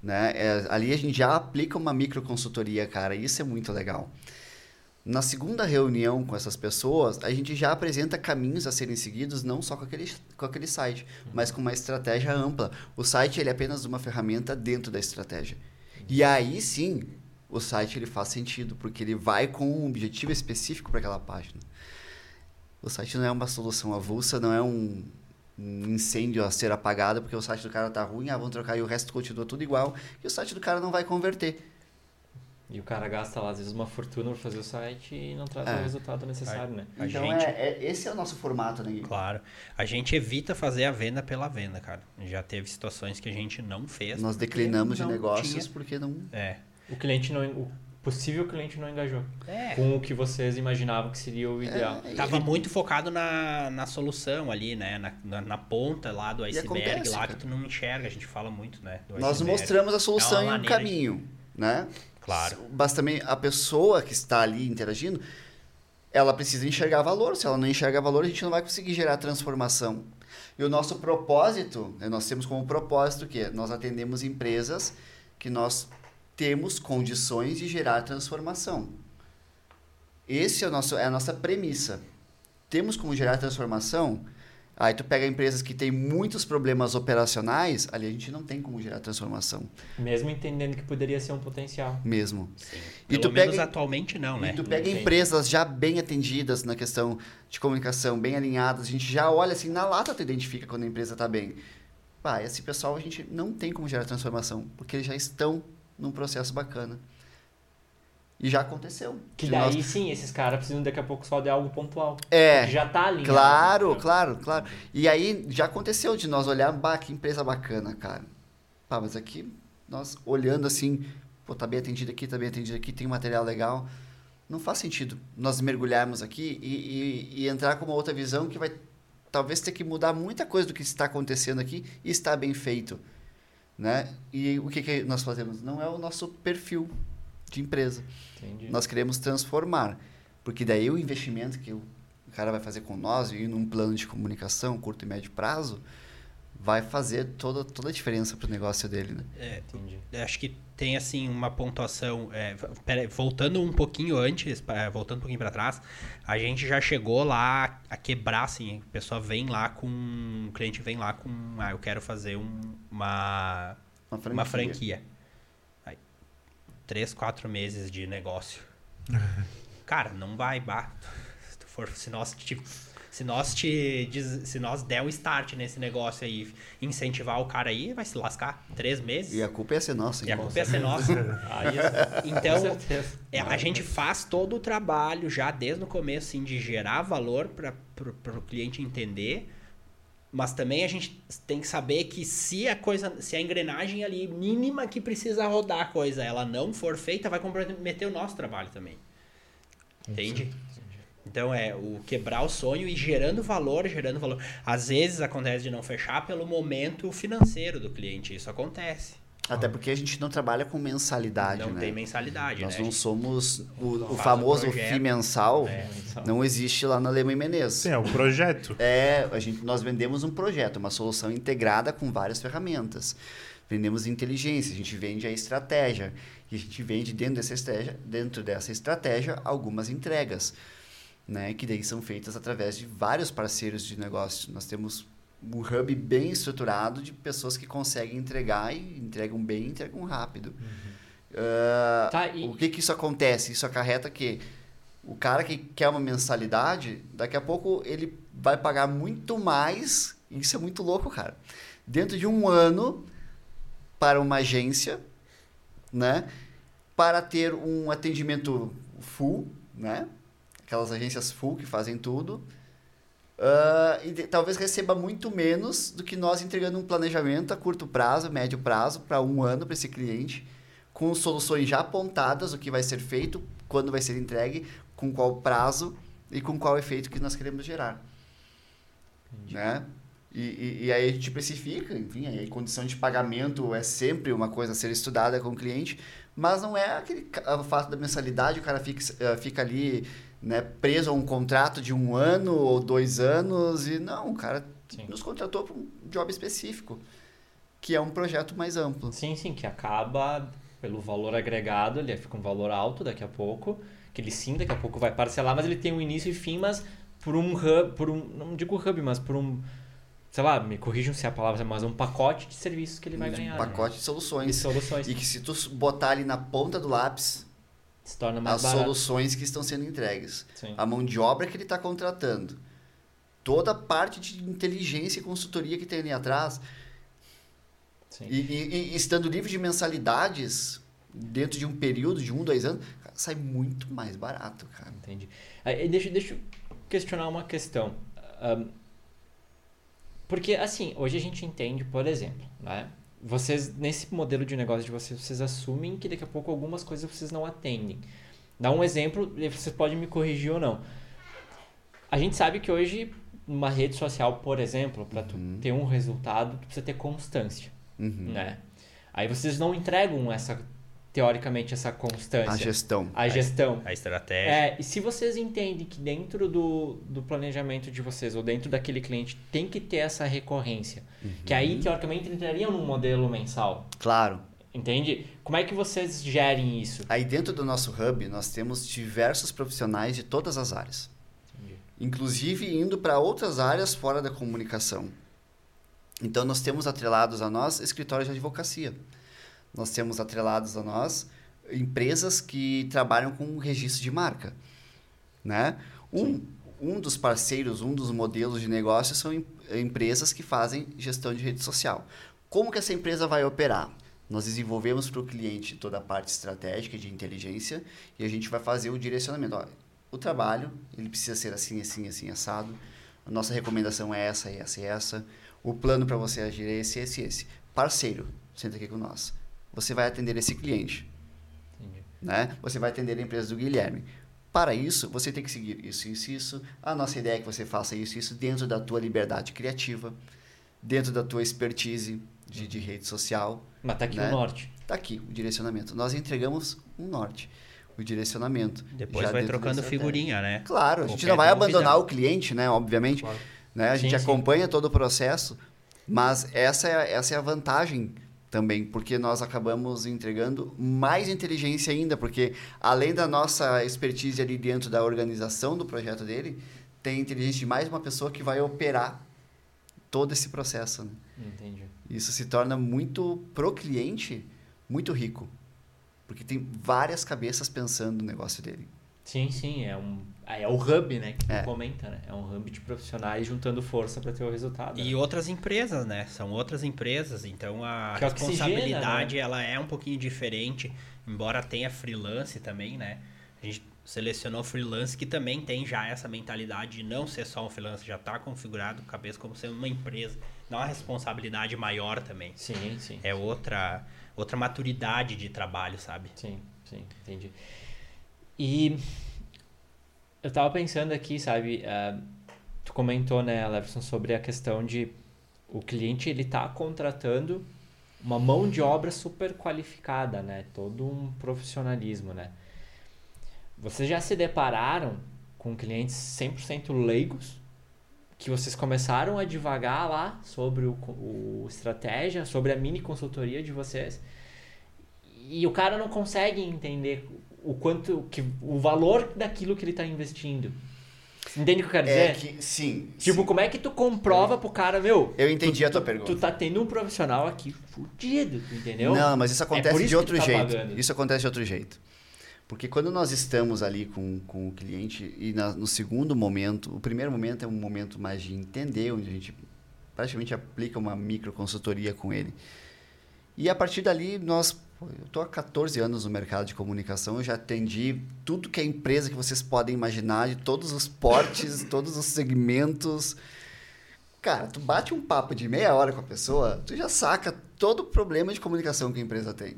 né? É, ali a gente já aplica uma microconsultoria, cara, isso é muito legal. Na segunda reunião com essas pessoas, a gente já apresenta caminhos a serem seguidos, não só com aquele, com aquele site, mas com uma estratégia ampla. O site ele é apenas uma ferramenta dentro da estratégia. E aí sim, o site ele faz sentido, porque ele vai com um objetivo específico para aquela página. O site não é uma solução avulsa, não é um, um incêndio a ser apagado porque o site do cara tá ruim, ah, vamos trocar e o resto continua tudo igual, e o site do cara não vai converter. E o cara gasta lá, às vezes, uma fortuna para fazer o site e não traz é. o resultado necessário, né? A então, gente... é, é, esse é o nosso formato, né? Claro. A gente evita fazer a venda pela venda, cara. Já teve situações que a gente não fez. Nós declinamos de negócios tinha... porque não... É. O cliente não... O possível cliente não engajou é. com o que vocês imaginavam que seria o ideal. É, Tava muito focado na, na solução ali, né? Na, na, na ponta lá do iceberg acontece, lá cara. que tu não enxerga, a gente fala muito, né? Nós mostramos a solução é e o caminho, né? Claro. Mas também a pessoa que está ali interagindo, ela precisa enxergar valor. Se ela não enxerga valor, a gente não vai conseguir gerar transformação. E o nosso propósito, né, nós temos como propósito que nós atendemos empresas que nós temos condições de gerar transformação. Esse é, o nosso, é a nossa premissa. Temos como gerar transformação? Aí tu pega empresas que têm muitos problemas operacionais, ali a gente não tem como gerar transformação. Mesmo entendendo que poderia ser um potencial. Mesmo. Sim. E Pelo tu menos pega, atualmente não, né? E tu pega empresas já bem atendidas na questão de comunicação, bem alinhadas, a gente já olha assim, na lata tu identifica quando a empresa está bem. Pá, esse pessoal a gente não tem como gerar transformação, porque eles já estão num processo bacana. E já aconteceu. Que daí nós... sim, esses caras precisam daqui a pouco só de algo pontual. É. já tá ali. Claro, claro, claro. E aí já aconteceu de nós olhar, bah, que empresa bacana, cara. Pá, mas aqui, nós olhando assim, pô, tá bem atendido aqui, tá bem atendido aqui, tem um material legal. Não faz sentido nós mergulharmos aqui e, e, e entrar com uma outra visão que vai talvez ter que mudar muita coisa do que está acontecendo aqui e está bem feito. Né? E o que, que nós fazemos? Não é o nosso perfil de empresa. Entendi. Nós queremos transformar. Porque daí o investimento que o cara vai fazer com nós e num plano de comunicação, curto e médio prazo, vai fazer toda, toda a diferença para o negócio dele, né? É, Entendi. Acho que tem, assim, uma pontuação... É, pera, voltando um pouquinho antes, voltando um pouquinho para trás, a gente já chegou lá a quebrar, assim, a pessoa vem lá com... O cliente vem lá com... Ah, eu quero fazer um, uma... Uma franquia. Uma franquia três, quatro meses de negócio. Cara, não vai, bah. Se, tu for, se nós te, se nós te se nós der o start nesse negócio aí, incentivar o cara aí, vai se lascar três meses. E a culpa ia ser nossa. E a culpa ia ser nossa. então, é, a gente faz todo o trabalho já desde o começo, assim, de gerar valor para o cliente entender mas também a gente tem que saber que se a coisa, se a engrenagem ali mínima que precisa rodar a coisa, ela não for feita, vai comprometer o nosso trabalho também. Entende? Então é o quebrar o sonho e gerando valor, gerando valor. Às vezes acontece de não fechar pelo momento financeiro do cliente, isso acontece. Até porque a gente não trabalha com mensalidade, não né? tem mensalidade, Nós né? não somos o, o famoso FII mensal, é, não existe lá na Lema Menezes. Sim, é um projeto. É, a gente, nós vendemos um projeto, uma solução integrada com várias ferramentas. Vendemos inteligência, a gente vende a estratégia. E a gente vende dentro dessa estratégia, dentro dessa estratégia algumas entregas, né? Que daí são feitas através de vários parceiros de negócio. Nós temos um hub bem estruturado de pessoas que conseguem entregar e entregam bem e entregam rápido. Uhum. Uh, tá, e... O que, que isso acontece? Isso acarreta que o cara que quer uma mensalidade, daqui a pouco ele vai pagar muito mais. Isso é muito louco, cara. Dentro de um ano, para uma agência, né? Para ter um atendimento full, né? Aquelas agências full que fazem tudo Uh, e de, talvez receba muito menos do que nós entregando um planejamento a curto prazo, médio prazo, para um ano para esse cliente, com soluções já apontadas, o que vai ser feito, quando vai ser entregue, com qual prazo e com qual efeito que nós queremos gerar. Né? E, e, e, aí a gente precifica, enfim, a condição de pagamento é sempre uma coisa a ser estudada com o cliente, mas não é aquele o fato da mensalidade, o cara fica, uh, fica ali né, preso a um contrato de um ano ou dois anos. E não, o cara sim. nos contratou para um job específico, que é um projeto mais amplo. Sim, sim, que acaba pelo valor agregado, ele fica um valor alto daqui a pouco, que ele sim daqui a pouco vai parcelar, mas ele tem um início e fim, mas por um hub, por um, não digo hub, mas por um sei lá, me corrijam se a palavra é mas um pacote de serviços que ele vai ganhar. Um pacote né? de soluções. De soluções. E que se tu botar ali na ponta do lápis, se torna mais as barato. soluções que estão sendo entregues. Sim. A mão de obra que ele está contratando. Toda a parte de inteligência e consultoria que tem ali atrás. E, e, e, estando livre de mensalidades, dentro de um período de um, dois anos, sai muito mais barato, cara. Entendi. Aí, deixa, deixa eu questionar uma questão. Um, porque, assim, hoje a gente entende, por exemplo, né? Vocês, nesse modelo de negócio de vocês, vocês assumem que daqui a pouco algumas coisas vocês não atendem. Dá um exemplo, e vocês podem me corrigir ou não. A gente sabe que hoje, numa rede social, por exemplo, para uhum. ter um resultado, tu precisa ter constância, uhum. né? Aí vocês não entregam essa teoricamente, essa constância? A gestão. A gestão. A estratégia. É, e se vocês entendem que dentro do, do planejamento de vocês, ou dentro daquele cliente, tem que ter essa recorrência, uhum. que aí, teoricamente, entraria num modelo mensal. Claro. Entende? Como é que vocês gerem isso? Aí dentro do nosso hub, nós temos diversos profissionais de todas as áreas. Entendi. Inclusive indo para outras áreas fora da comunicação. Então nós temos atrelados a nós escritórios de advocacia. Nós temos atrelados a nós empresas que trabalham com registro de marca, né? Um, um dos parceiros, um dos modelos de negócio são em, empresas que fazem gestão de rede social. Como que essa empresa vai operar? Nós desenvolvemos para o cliente toda a parte estratégica de inteligência e a gente vai fazer o direcionamento. Olha, o trabalho, ele precisa ser assim, assim, assim, assado. A nossa recomendação é essa, essa e essa. O plano para você agir é esse, esse, esse. Parceiro, senta aqui com nós. Você vai atender esse cliente. Entendi. Né? Você vai atender a empresa do Guilherme. Para isso, você tem que seguir isso, isso, isso. A nossa ideia é que você faça isso, isso dentro da tua liberdade criativa, dentro da tua expertise de, de rede social. Mas tá aqui né? o norte. Tá aqui o direcionamento. Nós entregamos um norte, o direcionamento. Depois vai trocando figurinha, né? Claro, a gente não vai abandonar o cliente, né? Obviamente. Claro. Né? A gente sim, acompanha sim. todo o processo, mas essa é, essa é a vantagem também, porque nós acabamos entregando mais inteligência ainda, porque além da nossa expertise ali dentro da organização do projeto dele, tem inteligência de mais uma pessoa que vai operar todo esse processo. Né? Entendi. Isso se torna muito, pro cliente, muito rico. Porque tem várias cabeças pensando no negócio dele. Sim, sim. É, um, é o hub, né? Que é. tu comenta, né? É um hub de profissionais juntando força para ter o resultado. E né? outras empresas, né? São outras empresas. Então a que responsabilidade né? ela é um pouquinho diferente. Embora tenha freelance também, né? A gente selecionou freelance que também tem já essa mentalidade de não ser só um freelance, já está configurado cabeça como sendo uma empresa dá uma responsabilidade maior também. Sim, sim. É outra, outra maturidade de trabalho, sabe? Sim, sim, entendi. E eu tava pensando aqui, sabe, uh, tu comentou, né, Leverson, sobre a questão de o cliente ele tá contratando uma mão de obra super qualificada, né? Todo um profissionalismo, né? Vocês já se depararam com clientes 100% leigos que vocês começaram a divagar lá sobre o, o estratégia, sobre a mini consultoria de vocês. E o cara não consegue entender o quanto que o valor daquilo que ele está investindo. Entende o que eu quero é dizer? Que, sim. Tipo, sim. como é que tu comprova é. pro cara, meu? Eu entendi tu, a tua pergunta. Tu tá tendo um profissional aqui fudido, entendeu? Não, mas isso é acontece é de outro tá jeito. Pagando. Isso acontece de outro jeito. Porque quando nós estamos ali com, com o cliente e na, no segundo momento, o primeiro momento é um momento mais de entender, onde a gente praticamente aplica uma micro consultoria com ele. E a partir dali, nós. Eu estou há 14 anos no mercado de comunicação, eu já atendi tudo que é empresa que vocês podem imaginar, de todos os portes, todos os segmentos. Cara, tu bate um papo de meia hora com a pessoa, tu já saca todo o problema de comunicação que a empresa tem.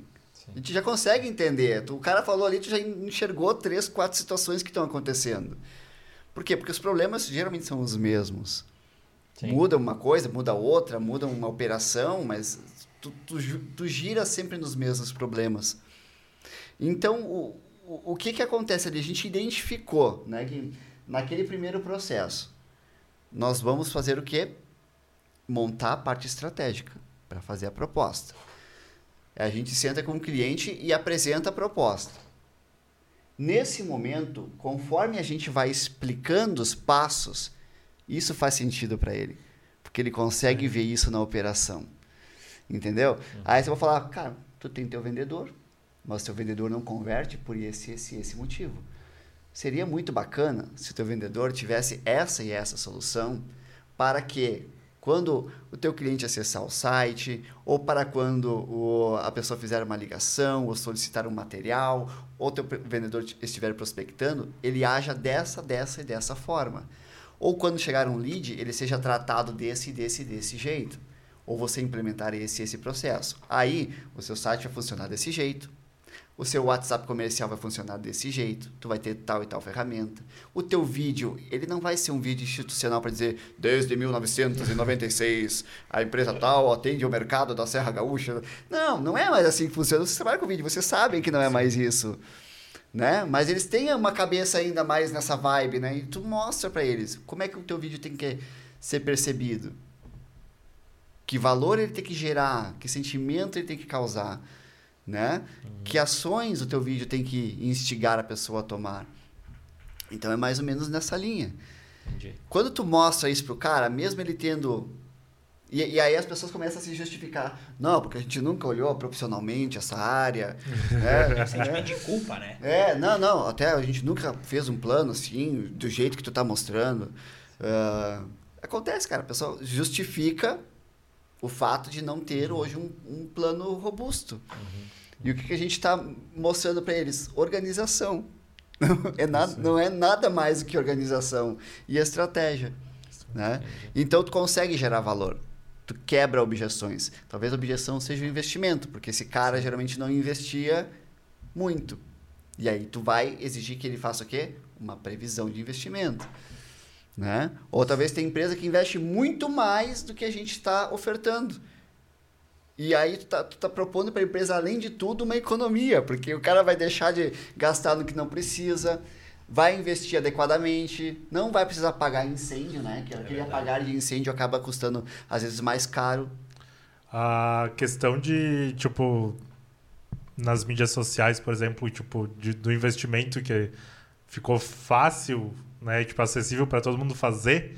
A gente já consegue entender. O cara falou ali, tu já enxergou três, quatro situações que estão acontecendo. Por quê? Porque os problemas geralmente são os mesmos. Sim. Muda uma coisa, muda outra, muda uma operação, mas tu, tu, tu gira sempre nos mesmos problemas. Então, o, o, o que, que acontece ali? A gente identificou né, que naquele primeiro processo, nós vamos fazer o quê? Montar a parte estratégica para fazer a proposta. A gente senta com o cliente e apresenta a proposta. Nesse momento, conforme a gente vai explicando os passos, isso faz sentido para ele, porque ele consegue ver isso na operação. Entendeu? Uhum. Aí você vai falar, cara, tu tem teu vendedor, mas teu vendedor não converte por esse, esse, esse motivo. Seria muito bacana se o teu vendedor tivesse essa e essa solução para que quando o teu cliente acessar o site, ou para quando o, a pessoa fizer uma ligação, ou solicitar um material, ou teu vendedor estiver prospectando, ele haja dessa, dessa e dessa forma. Ou quando chegar um lead, ele seja tratado desse, desse, desse jeito. Ou você implementar esse, esse processo. Aí, o seu site vai funcionar desse jeito, O seu WhatsApp comercial vai funcionar desse jeito. Tu vai ter tal e tal ferramenta. O teu vídeo, ele não vai ser um vídeo institucional para dizer desde 1996 a empresa tal atende o mercado da Serra Gaúcha. Não, não é mais assim que funciona. Você trabalha com vídeo, vocês sabem que não é mais isso. Né? Mas eles têm uma cabeça ainda mais nessa vibe, né? E tu mostra para eles como é que o teu vídeo tem que ser percebido. Que valor ele tem que gerar, que sentimento ele tem que causar né? Uhum. Que ações o teu vídeo tem que instigar a pessoa a tomar. Então é mais ou menos nessa linha. Entendi. Quando tu mostra isso pro cara, mesmo ele tendo e, e, aí as pessoas começam a se justificar. Não, porque a gente nunca olhou profissionalmente essa área. é, sentimento de culpa, né? É, não, não. Até a gente nunca fez um plano assim, do jeito que tu tá mostrando. Uh, acontece, cara. A pessoa justifica o fato de não ter hoje um, um plano robusto. Uhum. E o que, que a gente está mostrando para eles? Organização. Não é, nada, não é nada mais do que organização e estratégia. Né? Então, tu consegue gerar valor. Tu quebra objeções. Talvez a objeção seja o investimento, porque esse cara geralmente não investia muito. E aí tu vai exigir que ele faça o quê? Uma previsão de investimento. Né? Ou talvez tem empresa que investe muito mais do que a gente está ofertando. E aí tu tá, tu tá propondo para a empresa, além de tudo, uma economia, porque o cara vai deixar de gastar no que não precisa, vai investir adequadamente, não vai precisar pagar incêndio, né? Que é aquele apagar de incêndio acaba custando, às vezes, mais caro. A questão de, tipo, nas mídias sociais, por exemplo, tipo, de, do investimento que ficou fácil, né? Tipo, acessível para todo mundo fazer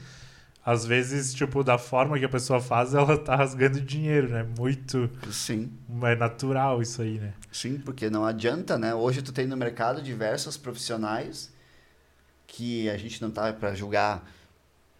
às vezes, tipo, da forma que a pessoa faz, ela tá rasgando dinheiro, né? Muito. Sim. É natural isso aí, né? Sim, porque não adianta, né? Hoje tu tem no mercado diversos profissionais que a gente não tá para julgar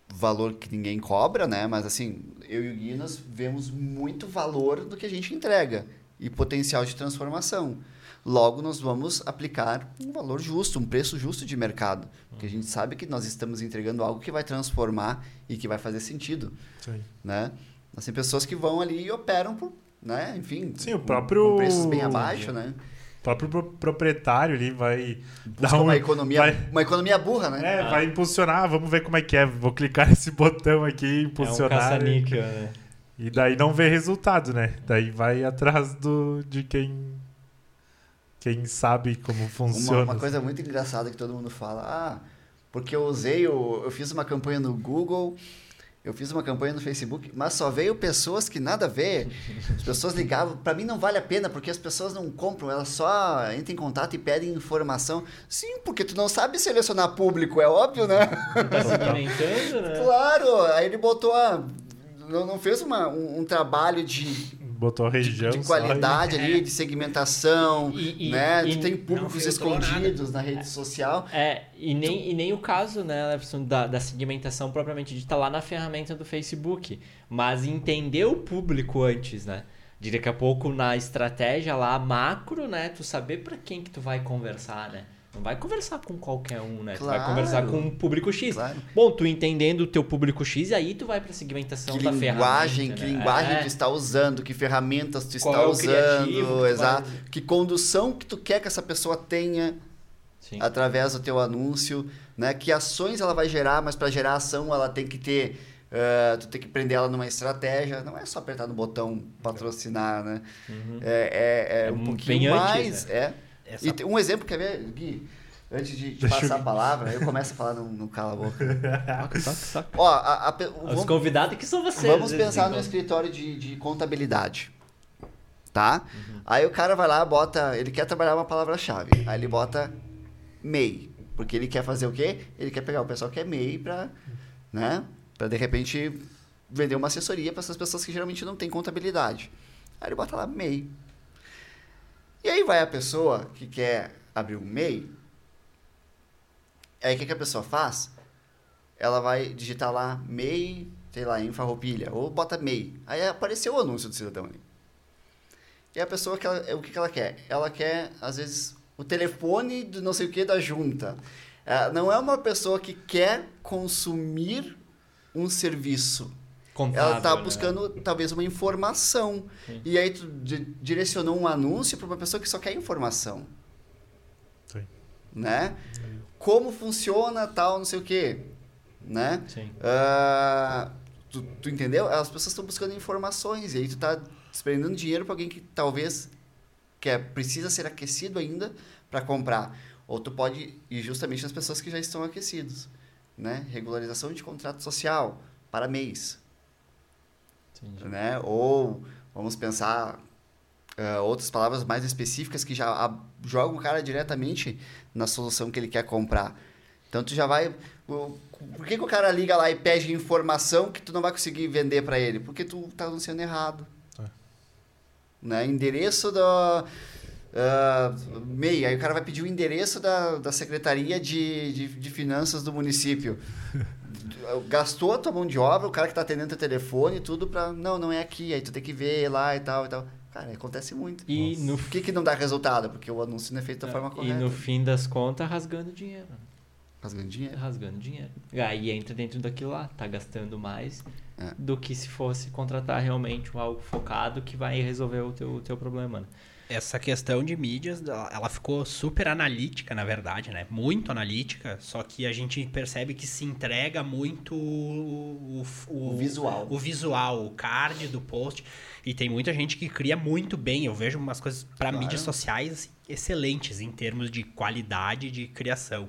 valor que ninguém cobra, né? Mas assim, eu e o Gui nós vemos muito valor do que a gente entrega e potencial de transformação. Logo, nós vamos aplicar um valor justo, um preço justo de mercado. Porque a gente sabe que nós estamos entregando algo que vai transformar e que vai fazer sentido. Sim. Né? Nós tem pessoas que vão ali e operam por, né? enfim, Sim, o próprio... com preços bem abaixo, né? O próprio proprietário ali vai Busca dar um, uma economia vai, uma economia burra, né? É, ah. vai impulsionar, vamos ver como é que é. Vou clicar nesse botão aqui, impulsionar. É um e, né? E daí não vê resultado, né? Daí vai atrás do, de quem quem sabe como funciona. Uma, uma, coisa muito engraçada que todo mundo fala, ah, porque eu usei, o, eu fiz uma campanha no Google, eu fiz uma campanha no Facebook, mas só veio pessoas que nada a ver. As pessoas ligavam, para mim não vale a pena, porque as pessoas não compram, elas só entram em contato e pedem informação. Sim, porque tu não sabe selecionar público, é óbvio, né? Tá se né? Claro, aí ele botou a não, não fez uma, um, um, trabalho de botou a região. De, de qualidade ali, é. de segmentação, e, e, né? E, tu tem públicos escondidos nada. na rede social. É, e nem, tu... e nem o caso, né, Leverson, da, da segmentação propriamente dita lá na ferramenta do Facebook. Mas entender o público antes, né? De daqui a pouco na estratégia lá macro, né? Tu saber para quem que tu vai conversar, né? Não vai conversar com qualquer um, né? Claro, tu vai conversar com um público X. Claro. Bom, tu entendendo o teu público X, aí tu vai para segmentação que da linguagem, ferramenta. Que né? linguagem é. tu está usando, que ferramentas tu Qual está é usando, exato. Que condução que tu quer que essa pessoa tenha Sim. através do teu anúncio, né? Que ações ela vai gerar, mas para gerar ação ela tem que ter Uh, tu tem que prender ela numa estratégia, não é só apertar no botão patrocinar, né? Uhum. É, é, é, é, um pouquinho mais. Né? É. Essa... E um exemplo, quer ver, Gui? Antes de, de passar eu... a palavra, eu começo a falar no, no cala a boca. Ó, a, a, o, Os vamos, convidados que são vocês. Vamos pensar no escritório de, de contabilidade. Tá? Uhum. Aí o cara vai lá, bota. Ele quer trabalhar uma palavra-chave. Aí ele bota MEI. Porque ele quer fazer o quê? Ele quer pegar o pessoal que é MEI pra, né? Pra de repente vender uma assessoria para essas pessoas que geralmente não têm contabilidade. Aí ele bota lá MEI. E aí vai a pessoa que quer abrir um MEI. Aí o que, que a pessoa faz? Ela vai digitar lá MEI, sei lá, em farroupilha, ou bota MEI. Aí apareceu o anúncio do cidadão ali. E a pessoa, que ela, o que, que ela quer? Ela quer, às vezes, o telefone do não sei o que da junta. É, não é uma pessoa que quer consumir um serviço. Ela tá né? buscando né? talvez uma informação. Sim. E aí tu direcionou um anúncio para uma pessoa que só quer informação. Sim. Né? Como funciona tal, não sei o quê. Né? Sim. Uh, tu, tu, entendeu? As pessoas estão buscando informações e aí tu tá desprendendo dinheiro para alguém que talvez quer, precisa ser aquecido ainda para comprar. Ou tu pode ir justamente nas pessoas que já estão aquecidos. Né? Regularização de contrato social para mês. Entendi. Né? Ou vamos pensar uh, outras palavras mais específicas que já a, jogam o cara diretamente na solução que ele quer comprar. Então tu já vai. Por que, que o cara liga lá e pede informação que tu não vai conseguir vender para ele? Porque tu tá anunciando errado. É. Né? Endereço da. Uh, MEI, aí o cara vai pedir o endereço da, da Secretaria de, de, de Finanças do município. gastou a tua mão de obra, o cara que tá atendendo o telefone e tudo pra. Não, não é aqui, aí tu tem que ver lá e tal e tal. Cara, acontece muito. E no... Por que, que não dá resultado? Porque o anúncio não é feito da é, forma correta. E no fim das contas, rasgando dinheiro. Rasgando dinheiro? Rasgando dinheiro. Aí entra dentro daquilo lá, tá gastando mais é. do que se fosse contratar realmente algo focado que vai resolver o teu, o teu problema. Né? Essa questão de mídias, ela ficou super analítica, na verdade, né? Muito analítica, só que a gente percebe que se entrega muito o, o, o visual. O visual, o card do post. E tem muita gente que cria muito bem. Eu vejo umas coisas para claro. mídias sociais assim, excelentes em termos de qualidade de criação.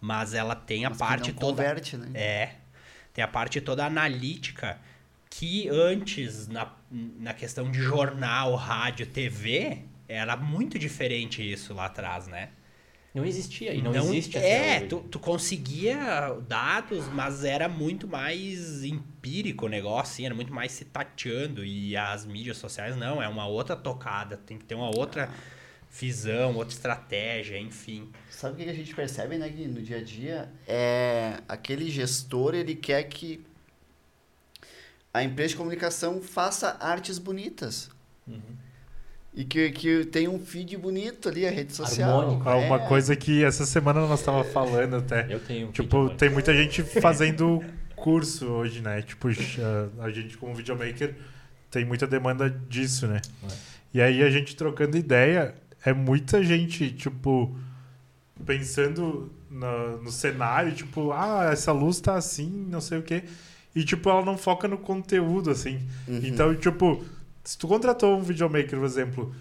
Mas ela tem a Mas parte toda. Converte, né? É. Tem a parte toda analítica que antes, na, na questão de jornal, rádio, TV, era muito diferente isso lá atrás, né? Não existia e não, não existe É, tu, tu conseguia dados, mas era muito mais empírico o negócio, assim, era muito mais se tateando. E as mídias sociais não, é uma outra tocada, tem que ter uma outra visão, outra estratégia, enfim. Sabe o que a gente percebe, né, Gui, no dia a dia? É aquele gestor, ele quer que a empresa de comunicação faça artes bonitas. Uhum. E que, que tem um feed bonito ali, a rede social. Harmônico. É. Uma coisa que essa semana nós tava falando até. Eu tenho um Tipo, tem muita gente fazendo curso hoje, né? Tipo, a gente como videomaker tem muita demanda disso, né? É. E aí a gente trocando ideia, é muita gente, tipo, pensando no, no cenário, tipo, ah, essa luz tá assim, não sei o quê. E, tipo, ela não foca no conteúdo, assim. Uhum. Então, tipo, se tu contratou um videomaker, por exemplo,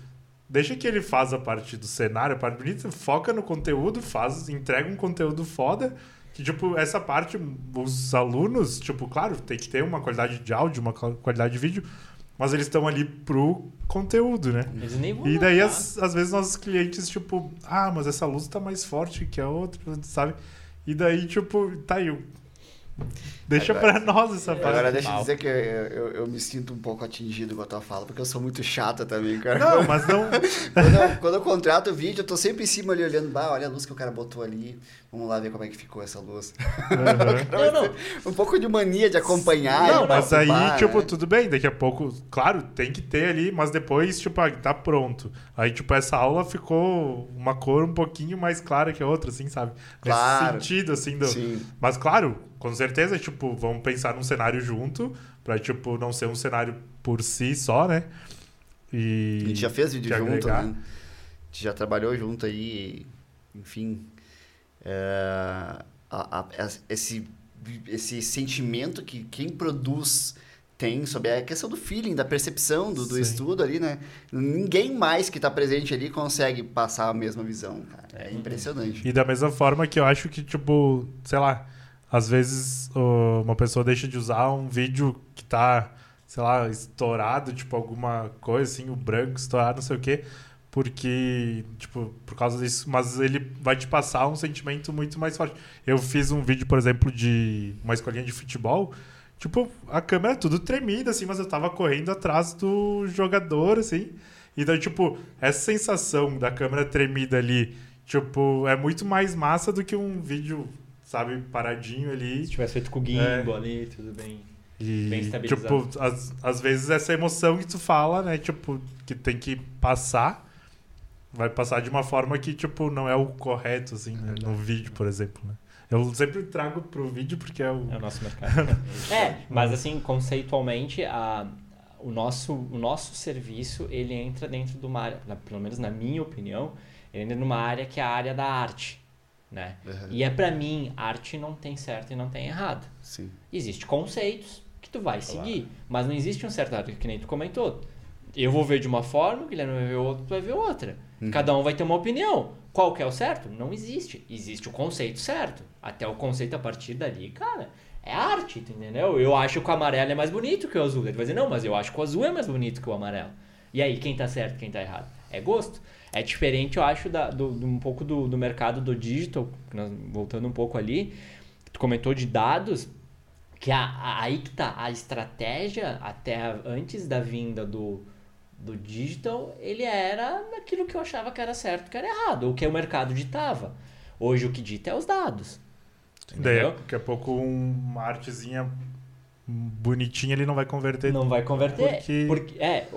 deixa que ele faça a parte do cenário, a parte bonita, foca no conteúdo, faz, entrega um conteúdo foda. Que, tipo, essa parte, os alunos, tipo, claro, tem que ter uma qualidade de áudio, uma qualidade de vídeo, mas eles estão ali pro conteúdo, né? Eles nem vão e daí, as, às vezes, nossos clientes, tipo, ah, mas essa luz tá mais forte que a outra, sabe? E daí, tipo, tá aí, Deixa agora, pra nós essa parte. Agora deixa eu dizer que eu, eu, eu, me sinto um pouco atingido com a tua fala, porque eu sou muito chata também, cara. Não, mas não. quando, eu, quando eu contrato o vídeo, eu tô sempre em cima ali olhando, bah, olha a luz que o cara botou ali. Vamos lá ver como é que ficou essa luz. Uhum. não, não. Um pouco de mania de acompanhar. Não, mas aí, tipo, né? tudo bem, daqui a pouco, claro, tem que ter ali, mas depois, tipo, ah, tá pronto. Aí, tipo, essa aula ficou uma cor um pouquinho mais clara que a outra, assim, sabe? Claro. Nesse sentido, assim, do... Sim. Mas, claro, com certeza, tipo, vamos pensar num cenário junto, pra, tipo, não ser um cenário por si só, né? E. A gente já fez vídeo junto, né? A gente já trabalhou junto aí, enfim. É, a, a, esse, esse sentimento que quem produz tem sobre a questão do feeling, da percepção do, do estudo ali, né? Ninguém mais que está presente ali consegue passar a mesma visão, cara. É impressionante. E da mesma forma que eu acho que, tipo, sei lá, às vezes uma pessoa deixa de usar um vídeo que tá, sei lá, estourado, tipo alguma coisa assim, o branco estourado, não sei o quê, porque, tipo, por causa disso, mas ele vai te passar um sentimento muito mais forte. Eu fiz um vídeo, por exemplo, de uma escolinha de futebol, tipo, a câmera tudo tremida, assim, mas eu tava correndo atrás do jogador, assim, então, tipo, essa sensação da câmera tremida ali, tipo, é muito mais massa do que um vídeo sabe, paradinho ali. Se tivesse feito com o gimbal é. ali, tudo bem. E, bem estabilizado. Tipo, às, às vezes essa emoção que tu fala, né, tipo, que tem que passar, vai passar de uma forma que, tipo, não é o correto, assim, né, no vídeo, por exemplo, né? Eu sempre trago pro vídeo porque é o... É o nosso mercado. é, mas assim, conceitualmente, a, o, nosso, o nosso serviço, ele entra dentro de uma área, pelo menos na minha opinião, ele entra numa área que é a área da arte. Né? Uhum. E é para mim, arte não tem certo e não tem errado. Sim. Existem conceitos que tu vai seguir, mas não existe um certo arte, que nem tu comentou. Eu vou ver de uma forma, o Guilherme vai ver outra, tu vai ver outra. Uhum. Cada um vai ter uma opinião. Qual que é o certo? Não existe. Existe o conceito certo. Até o conceito a partir dali, cara, é arte, entendeu? Eu acho que o amarelo é mais bonito que o azul. Ele vai dizer, não, mas eu acho que o azul é mais bonito que o amarelo. E aí, quem tá certo, quem tá errado? É gosto. É diferente, eu acho, da, do, do um pouco do, do mercado do digital, voltando um pouco ali, tu comentou de dados, que a, a, aí que tá, a estratégia até antes da vinda do, do digital, ele era aquilo que eu achava que era certo, que era errado, o que o mercado ditava. Hoje o que dita é os dados. Daí, daqui a pouco uma artezinha bonitinha ele não vai converter. Não vai converter. Porque... porque é,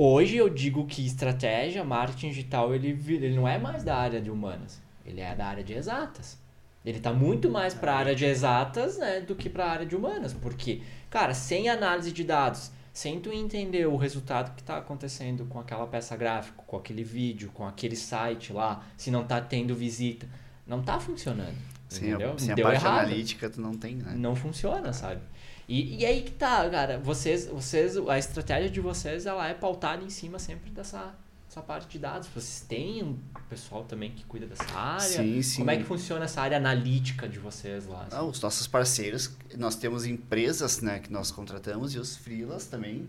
Hoje eu digo que estratégia, marketing digital, ele, ele não é mais da área de humanas, ele é da área de exatas. Ele está muito mais para a área de exatas né, do que para a área de humanas. Porque, cara, sem análise de dados, sem tu entender o resultado que está acontecendo com aquela peça gráfica, com aquele vídeo, com aquele site lá, se não está tendo visita, não está funcionando. Sim, entendeu? sem a parte errado. analítica tu não tem, né? Não funciona, sabe? E, e aí que tá, cara, vocês, vocês, a estratégia de vocês, ela é pautada em cima sempre dessa, dessa parte de dados. Vocês têm um pessoal também que cuida dessa área? Sim, sim. Como é que funciona essa área analítica de vocês lá? Assim? Ah, os nossos parceiros, nós temos empresas né, que nós contratamos e os freelas também.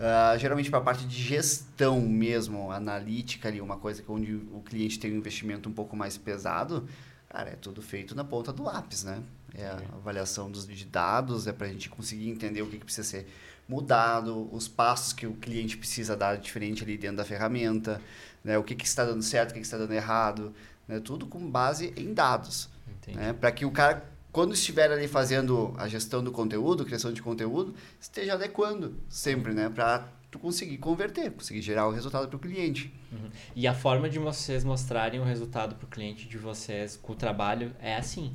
Uh, geralmente para a parte de gestão mesmo, analítica ali, uma coisa onde o cliente tem um investimento um pouco mais pesado, cara, é tudo feito na ponta do lápis, né? É a avaliação dos, de dados, é para a gente conseguir entender o que, que, precisa ser mudado, os passos que o cliente precisa dar diferente ali dentro da ferramenta, né? o que, que está dando certo, o que, que está dando errado, né? tudo com base em dados. Né? Para que o cara, quando estiver ali fazendo a gestão do conteúdo, criação de conteúdo, esteja adequando sempre, né? Para tu conseguir converter, conseguir gerar o resultado para o cliente. Uhum. E a forma de vocês mostrarem o resultado para o cliente de vocês com o trabalho é assim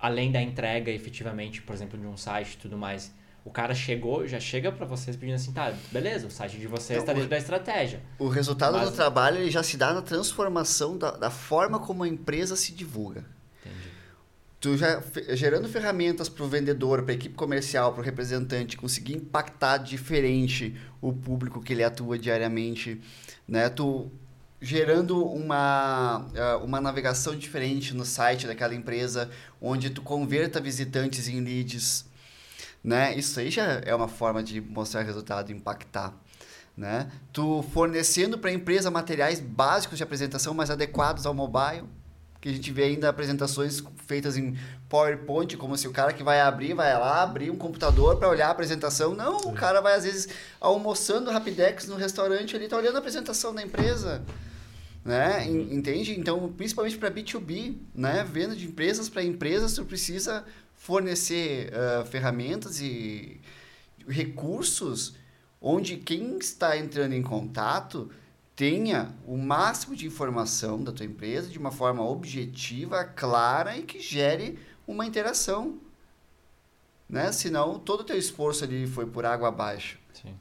além da entrega efetivamente, por exemplo, de um site e tudo mais, o cara chegou, já chega para vocês pedindo assim, tá, beleza, o site de vocês está então, dentro da estratégia. O resultado mas... do trabalho ele já se dá na transformação da, da forma como a empresa se divulga. Entendi. Tu já gerando ferramentas para o vendedor, para a equipe comercial, para o representante conseguir impactar diferente o público que ele atua diariamente, né? Tu gerando uma, eh, uma navegação diferente no site daquela empresa, onde tu converta visitantes em leads, né? Isso aí já é uma forma de mostrar resultado, impactar, né? Tu fornecendo para a empresa materiais básicos de apresentação mais adequados ao mobile, que a gente vê ainda apresentações feitas em PowerPoint, como se o cara que vai abrir, vai lá abrir um computador para olhar a apresentação. Não, o cara vai às vezes almoçando Rapidex no restaurante, ele está olhando a apresentação da empresa né? Entende? Então, principalmente para B2B, né? Venda de empresas para empresas, tu precisa fornecer uh, ferramentas e recursos onde quem está entrando em contato tenha o máximo de informação da tua empresa de uma forma objetiva, clara e que gere uma interação. Né? Senão, todo o teu esforço ali foi por água abaixo. Sim,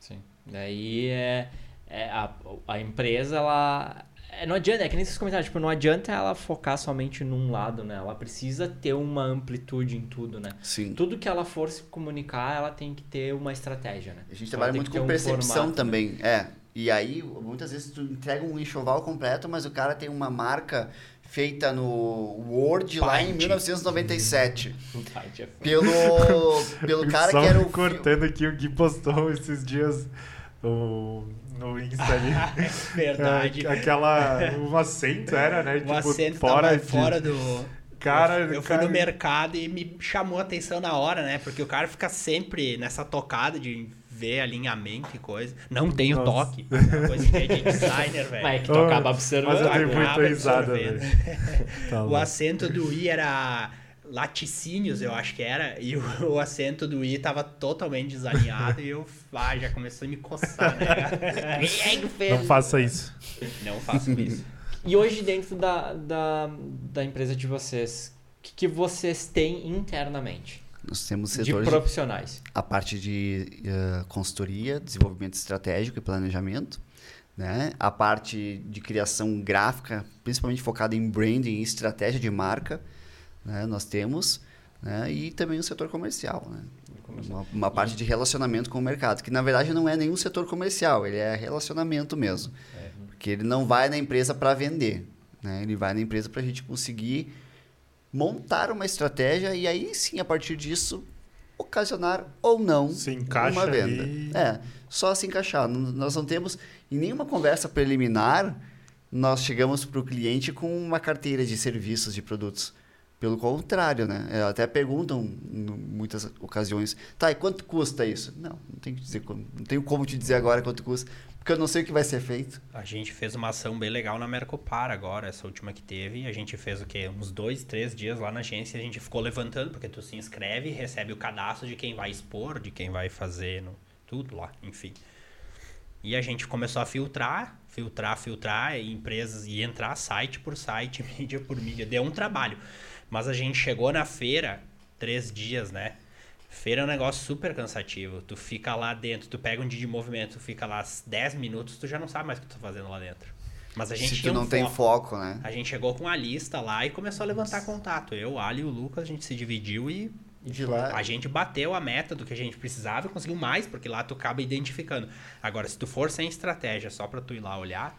sim. Daí é é, a, a empresa, ela. É, não adianta, é que nem vocês comentaram, tipo, não adianta ela focar somente num lado, né? Ela precisa ter uma amplitude em tudo, né? Sim. Tudo que ela for se comunicar, ela tem que ter uma estratégia, né? A gente trabalha muito com percepção um também, né? é. E aí, muitas vezes tu entrega um enxoval completo, mas o cara tem uma marca feita no Word lá em 1997. É pelo, pelo cara Só que era o. cortando aqui, o Gui postou esses dias o no Insta ali. é verdade. Aquela. Um acento era, né? O tipo, acento fora, de... fora do. Cara, eu, eu cara... fui no mercado e me chamou a atenção na hora, né? Porque o cara fica sempre nessa tocada de ver alinhamento e coisa. Não tem o toque. É coisa que é de designer, velho. Mas é que tu acaba observando. Mas eu dei muita risada, velho. Tá o acento do I era laticínios, eu acho que era, e o, o acento do I tava totalmente desalinhado e eu ah, já começou a me coçar, né? Não faça isso. Não faça isso. E hoje dentro da, da, da empresa de vocês, que, que vocês têm internamente? Nós temos setores de profissionais. A parte de uh, consultoria, desenvolvimento estratégico e planejamento. Né? A parte de criação gráfica, principalmente focada em branding e estratégia de marca, né? nós temos. Né? E também o setor comercial. Né? Uma, uma, parte de relacionamento com o mercado, que na verdade não é nenhum setor comercial, ele é relacionamento mesmo. É. Porque ele não vai na empresa para vender, né? ele vai na empresa para a gente conseguir montar uma estratégia e aí sim, a partir disso, ocasionar ou não uma venda. E... É, só se encaixar. Nós não temos, em nenhuma conversa preliminar, nós chegamos para o cliente com uma carteira de serviços, de produtos. Pelo contrário, né? É, até perguntam em muitas ocasiões, tá, e quanto custa isso? Não, não tenho, que dizer, não tenho como te dizer agora quanto custa, porque eu não sei o que vai ser feito. A gente fez uma ação bem legal na Mercopar agora, essa última que teve. A gente fez o quê? Uns dois, três dias lá na agência, a gente ficou levantando, porque tu se inscreve, recebe o cadastro de quem vai expor, de quem vai fazer no, tudo lá, enfim. E a gente começou a filtrar, filtrar, filtrar empresas e entrar site por site, mídia por mídia. Deu um trabalho. Mas a gente chegou na feira, três dias, né? Feira é um negócio super cansativo. Tu fica lá dentro, tu pega um dia de movimento, tu fica lá 10 minutos, tu já não sabe mais o que tu tá fazendo lá dentro. Mas a gente Se tu não um tem foco, né? A gente chegou com a lista lá e começou a levantar contato. Eu, o Ali e o Lucas, a gente se dividiu e de lá... A gente bateu a meta do que a gente precisava e conseguiu mais, porque lá tu acaba identificando. Agora, se tu for sem estratégia só para tu ir lá olhar,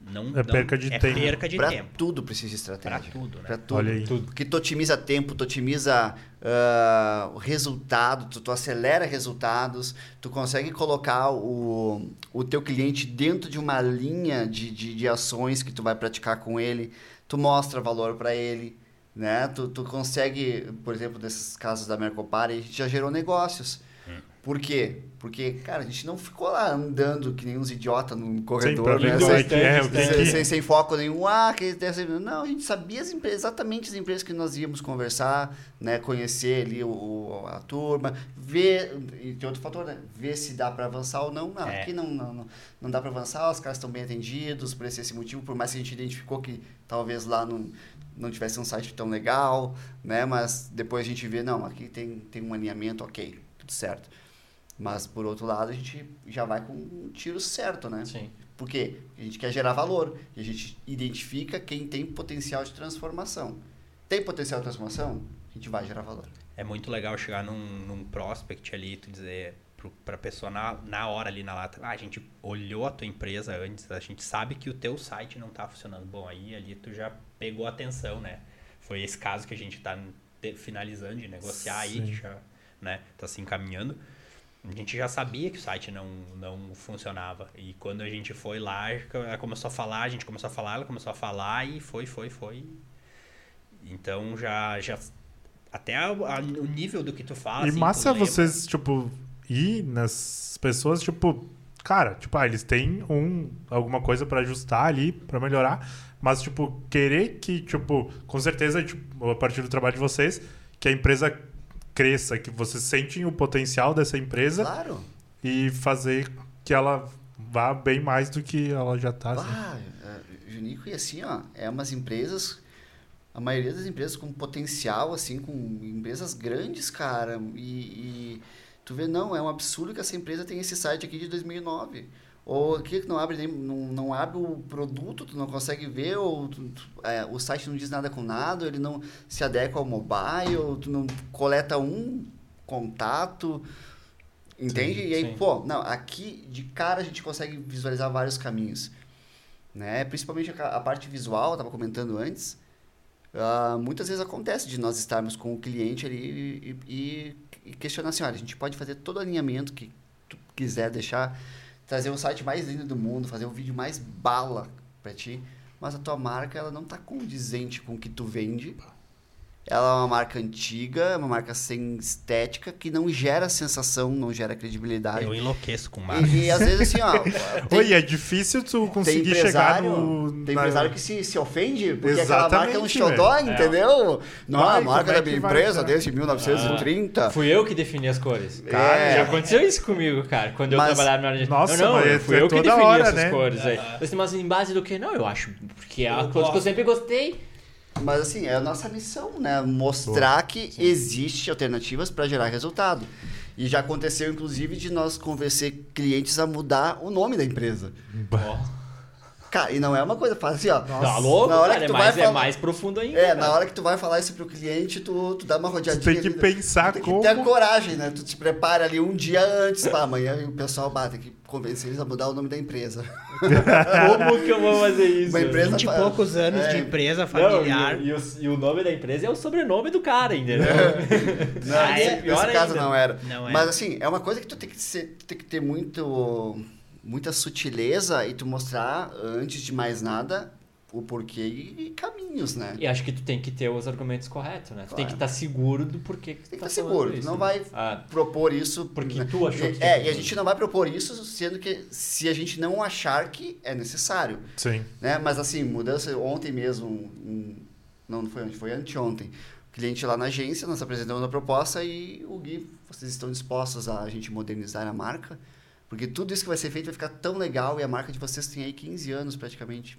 não, é perca de é tempo. Perca de pra tempo. tudo precisa de estratégia. Pra tudo, né? Pra tudo. Olha aí. Tudo. Porque tu otimiza tempo, tu otimiza uh, o resultado, tu, tu, acelera resultados, tu consegue colocar o, o teu cliente dentro de uma linha de, de, de ações que tu vai praticar com ele, tu mostra valor para ele, né? Tu, tu consegue, por exemplo, nesses casos da Mercopar, a gente já gerou negócios. Por quê? Porque, cara, a gente não ficou lá andando que nem uns idiotas no corredor, Sim, né? Sem, sem, é, sem, sem, sem, foco nenhum. Ah, que não, a gente sabia as empresas, exatamente as empresas que nós íamos conversar, né? Conhecer ali o, a turma, ver, e tem outro fator, né? Ver se dá para avançar ou não. Não, é. aqui não, não, não dá para avançar, os caras estão bem atendidos por esse, esse motivo, por mais que a gente identificou que talvez lá não, não tivesse um site tão legal, né? Mas depois a gente vê, não, aqui tem, tem um alinhamento, ok, tudo certo. Mas, por outro lado, a gente já vai com um tiro certo, né? Sim. Porque a gente quer gerar valor. E a gente identifica quem tem potencial de transformação. Tem potencial de transformação? A gente vai gerar valor. É muito legal chegar num, num prospect ali e tu dizer para a pessoa na, na hora ali na lata, ah, a gente olhou a tua empresa antes, a gente sabe que o teu site não está funcionando. Bom, aí ali tu já pegou atenção, né? Foi esse caso que a gente está finalizando de negociar Sim. aí, já, né? Tá se encaminhando a gente já sabia que o site não, não funcionava. E quando a gente foi lá, ela começou a falar, a gente começou a falar, ela começou a falar e foi, foi, foi. Então já. já até a, a, o nível do que tu fala. E assim, massa vocês, tipo, ir nas pessoas, tipo. Cara, tipo, ah, eles têm um, alguma coisa para ajustar ali, para melhorar, mas, tipo, querer que, tipo, com certeza, tipo, a partir do trabalho de vocês, que a empresa cresça, que vocês sentem o potencial dessa empresa claro. e fazer que ela vá bem mais do que ela já está. Assim. Ah, é, Junico, e assim, ó, é umas empresas, a maioria das empresas com potencial, assim, com empresas grandes, cara, e, e tu vê, não, é um absurdo que essa empresa tem esse site aqui de 2009 ou aqui que não abre nem, não, não abre o produto, tu não consegue ver, ou tu, tu, é, o site não diz nada com nada, ele não se adequa ao mobile, ou tu não coleta um contato, entende? Sim, e aí, sim. pô, não, aqui de cara a gente consegue visualizar vários caminhos, né? Principalmente a, a parte visual, eu tava comentando antes, uh, muitas vezes acontece de nós estarmos com o cliente ali e, e, e questionar assim, olha, a gente pode fazer todo o alinhamento que tu quiser deixar trazer o site mais lindo do mundo, fazer o vídeo mais bala para ti, mas a tua marca ela não tá condizente com o que tu vende. Ela é uma marca antiga, é uma marca sem estética, que não gera sensação, não gera credibilidade. Eu enlouqueço com marca. E, e, às vezes assim, ó. Tem, Oi, é difícil tu conseguir chegar no. Tem na... empresário que se, se ofende, porque Exatamente, aquela marca é um xodó, é. entendeu? Não, Vai, a marca é da minha empresa vai, desde 1930. Ah, fui eu que defini as cores. Cara, é. já aconteceu isso comigo, cara. Quando mas, eu trabalhava na área de. Nossa, não, não, fui é eu que defini hora, essas né? cores aí. Mas em base do que? Não, eu acho. Porque é a cor que eu sempre gostei. Mas assim, é a nossa missão, né? Mostrar Boa. que Sim. existe alternativas para gerar resultado. E já aconteceu, inclusive, de nós convencer clientes a mudar o nome da empresa. Cara, e não é uma coisa fácil, assim, ó. Nossa. Tá louco, na hora cara, que tu é, mais, vai falar... é mais profundo ainda. É, cara. na hora que tu vai falar isso pro cliente, tu, tu dá uma rodeadinha. Tu tem que pensar tu tem como... tem que ter a coragem, né? Tu te prepara ali um dia antes, pá, amanhã o pessoal bate que convencer eles a mudar o nome da empresa. Como que eu vou fazer isso? Uma empresa 20 e poucos anos é. de empresa familiar. Não, e, e, o, e, o, nome da empresa é o sobrenome do cara, entendeu? Não, ah, é, nesse caso não era. não era. Mas assim, é uma coisa que tu tem que, ser, tu tem que ter muito muita sutileza e tu mostrar, antes de mais nada, o porquê e caminhos, né? E acho que tu tem que ter os argumentos corretos, né? Claro. Tu tem que estar tá seguro do porquê que tu tem que tá estar seguro. Isso, não vai ah, propor isso porque né? tu achou que É, e a gente não vai propor isso sendo que se a gente não achar que é necessário. Sim. Né? Mas assim, mudança ontem mesmo, um, não, não foi ontem, foi anteontem. O cliente lá na agência, nós apresentamos a proposta e o Gui, vocês estão dispostos a a gente modernizar a marca? Porque tudo isso que vai ser feito vai ficar tão legal e a marca de vocês tem aí 15 anos praticamente.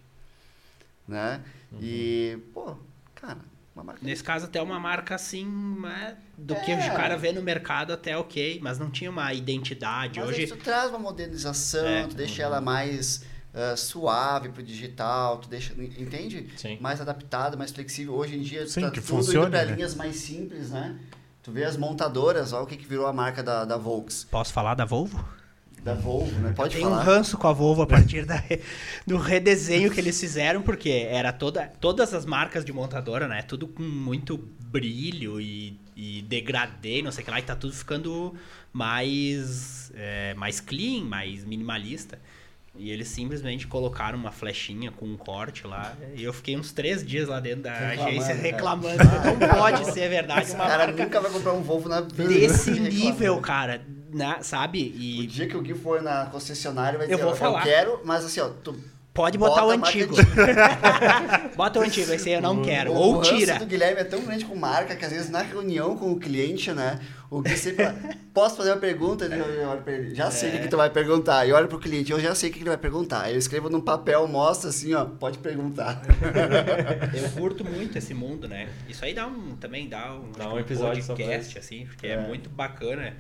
Né? Uhum. E, pô, cara, uma marca. Nesse caso, até uma marca assim, né? do é. que o cara vê no mercado, até ok, mas não tinha uma identidade. Mas Hoje. tu traz uma modernização, é. tu deixa uhum. ela mais. Uh, suave pro digital, tu deixa, entende? Sim. Mais adaptado, mais flexível. Hoje em dia, Sim, tá que tudo funcione, indo pra né? linhas mais simples, né? Tu vê as montadoras, olha o que, que virou a marca da, da Volks. Posso falar da Volvo? Da Volvo, né? Pode Tem um ranço com a Volvo a partir da, do redesenho que eles fizeram, porque era toda, todas as marcas de montadora, né? Tudo com muito brilho e, e degradê, não sei o que lá, e tá tudo ficando mais, é, mais clean, mais minimalista. E eles simplesmente colocaram uma flechinha com um corte lá. E eu fiquei uns três dias lá dentro da reclamando, agência reclamando. Cara. Não pode ser verdade. Esse cara marca nunca vai comprar um Volvo na vida. Desse nível, cara. Na, sabe? E... O dia que o Gui for na concessionária vai dizer, eu, vou falar. eu quero, mas assim, ó, tu Pode botar o antigo. Bota o antigo, esse aí eu não quero. O, Ou o tira. O Guilherme é tão grande com marca que às vezes na reunião com o cliente, né? O Gui sempre fala, posso fazer uma pergunta? Ele, já sei o é. que tu vai perguntar. E olha pro cliente, eu já sei o que ele vai perguntar. Eu escrevo num papel, mostra assim, ó, pode perguntar. eu curto muito esse mundo, né? Isso aí dá um, também dá um, dá um episódio podcast, assim, porque é. é muito bacana.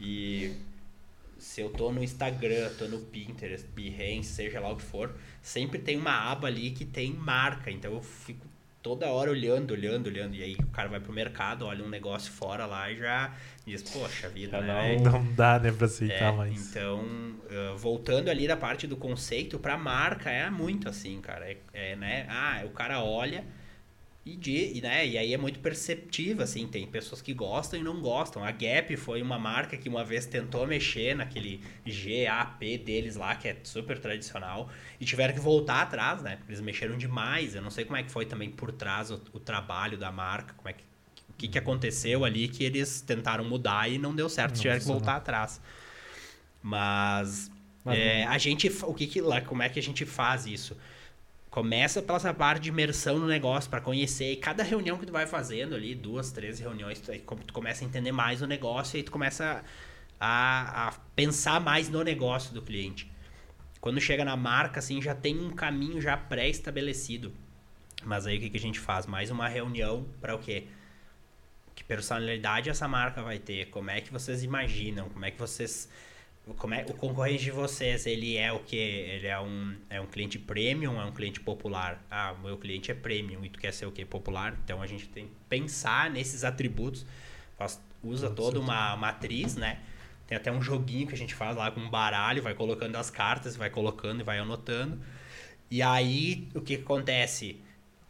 E se eu tô no Instagram, tô no Pinterest, Behance, seja lá o que for, sempre tem uma aba ali que tem marca. Então eu fico toda hora olhando, olhando, olhando. E aí o cara vai pro mercado, olha um negócio fora lá e já diz, poxa vida, né? Não, não dá nem pra aceitar é, mais. Então, uh, voltando ali da parte do conceito, pra marca é muito assim, cara. É, é né? Ah, o cara olha e, de, né, e aí é muito perceptivo, assim, tem pessoas que gostam e não gostam. A Gap foi uma marca que uma vez tentou mexer naquele GAP deles lá, que é super tradicional, e tiveram que voltar atrás, né? Porque eles mexeram demais. Eu não sei como é que foi também por trás o, o trabalho da marca, como é que, o que, que aconteceu ali que eles tentaram mudar e não deu certo, não tiveram que voltar atrás. Mas, Mas é, a gente, o que, que como é que a gente faz isso? Começa pela essa parte de imersão no negócio para conhecer. E cada reunião que tu vai fazendo ali, duas, três reuniões, tu, tu começa a entender mais o negócio e tu começa a, a pensar mais no negócio do cliente. Quando chega na marca, assim, já tem um caminho já pré-estabelecido. Mas aí o que, que a gente faz? Mais uma reunião para o quê? Que personalidade essa marca vai ter? Como é que vocês imaginam? Como é que vocês como é, o concorrente de vocês, ele é o que? Ele é um, é um cliente premium, é um cliente popular? Ah, o meu cliente é premium e tu quer ser o que? Popular? Então a gente tem que pensar nesses atributos. Faz, usa toda uma matriz, né? Tem até um joguinho que a gente faz lá com um baralho, vai colocando as cartas, vai colocando e vai anotando. E aí, o que acontece?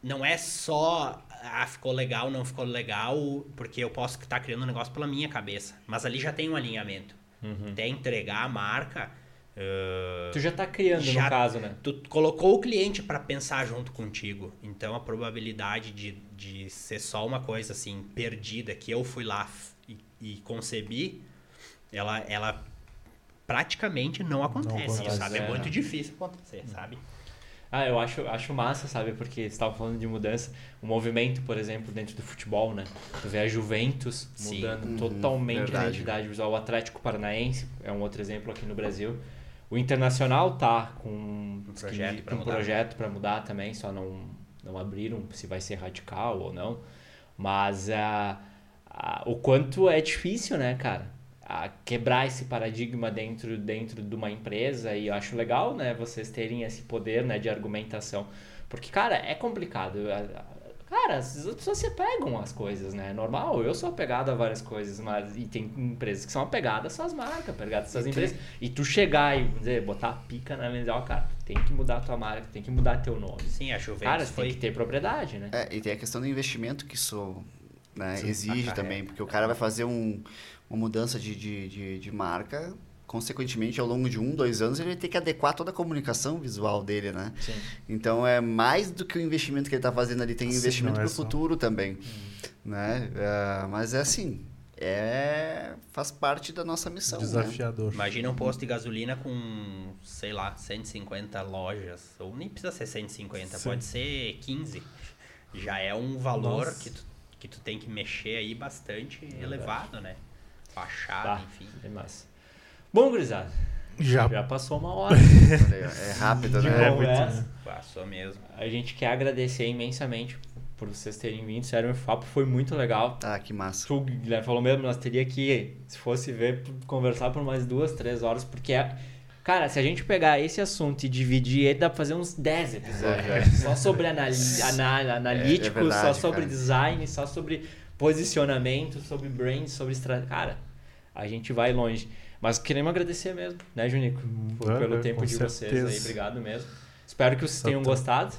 Não é só, ah, ficou legal, não ficou legal, porque eu posso estar criando um negócio pela minha cabeça. Mas ali já tem um alinhamento uhum. até entregar a marca. Uh, tu já está criando, já, no caso, né? Tu colocou o cliente para pensar junto contigo. Então a probabilidade de, de ser só uma coisa assim, perdida, que eu fui lá e, e concebi, ela, ela praticamente não acontece, não acontece sabe? É, é muito difícil acontecer, sabe? Ah, eu acho, acho massa, sabe? Porque você estava falando de mudança. O movimento, por exemplo, dentro do futebol, né? Tu vê a Juventus Sim. mudando uhum, totalmente verdade. a identidade visual. O Atlético Paranaense é um outro exemplo aqui no Brasil. O Internacional tá com um projeto para mudar. Um mudar também, só não não abriram se vai ser radical ou não, mas uh, uh, o quanto é difícil, né, cara? A quebrar esse paradigma dentro, dentro de uma empresa e eu acho legal, né, vocês terem esse poder, né, de argumentação. Porque, cara, é complicado. Cara, as pessoas se apegam às coisas, né? É normal, eu sou apegado a várias coisas, mas e tem empresas que são apegadas às suas marcas, apegadas às suas empresas. E tu chegar e dizer, botar a pica na mesa, ó, cara, tem que mudar a tua marca, tem que mudar teu nome. Sim, a Juventus Cara, foi... tem que ter propriedade, né? É, e tem a questão do investimento que isso né, exige também, porque o cara vai fazer um, uma mudança de, de, de, de marca consequentemente, ao longo de um, dois anos, ele vai ter que adequar toda a comunicação visual dele, né? Sim. Então, é mais do que o investimento que ele está fazendo ali, tem Sim, investimento para o é futuro também, hum. né? Uh, mas é assim, é faz parte da nossa missão. Né? Desafiador. Né? Imagina um posto de gasolina com, sei lá, 150 lojas, ou nem precisa ser 150, Sim. pode ser 15. Já é um valor que tu, que tu tem que mexer aí bastante é elevado, né? Baixar, tá. enfim. É massa. Bom, gurizada. Já. Já passou uma hora. é rápido, né? É muito... Passou mesmo. A gente quer agradecer imensamente por vocês terem vindo. Sério, o papo foi muito legal. Ah, que massa. O Guilherme falou mesmo, nós teria que, se fosse ver, conversar por mais duas, três horas, porque é. Cara, se a gente pegar esse assunto e dividir ele, dá pra fazer uns 10 episódios. É. Só sobre anali analítico, é, é verdade, só sobre cara. design, só sobre posicionamento, sobre brand, sobre estratégia. Cara, a gente vai longe. Mas queremos agradecer mesmo, né, Junico? Por, é, pelo tempo de certeza. vocês aí. Obrigado mesmo. Espero que vocês tenham gostado.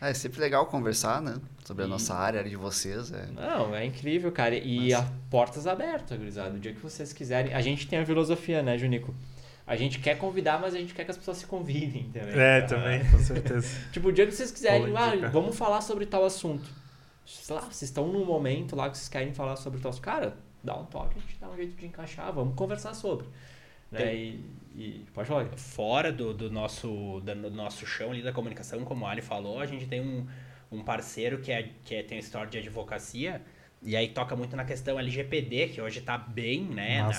É, é sempre legal conversar, né? Sobre a nossa área, a área de vocês. É... Não, é incrível, cara. E Mas... a portas abertas, gurizada. O dia que vocês quiserem. A gente tem a filosofia, né, Junico? A gente quer convidar, mas a gente quer que as pessoas se convidem também. É, também, com certeza. tipo, o dia que vocês quiserem, ah, vamos falar sobre tal assunto. Sei lá, vocês estão num momento lá que vocês querem falar sobre tal assunto. Cara, dá um toque, a gente dá um jeito de encaixar, vamos conversar sobre. Né? E, e, pode falar. Fora do, do, nosso, do nosso chão ali da comunicação, como o Ali falou, a gente tem um, um parceiro que, é, que é, tem história de advocacia, e aí toca muito na questão LGPD, que hoje está bem, né? Na,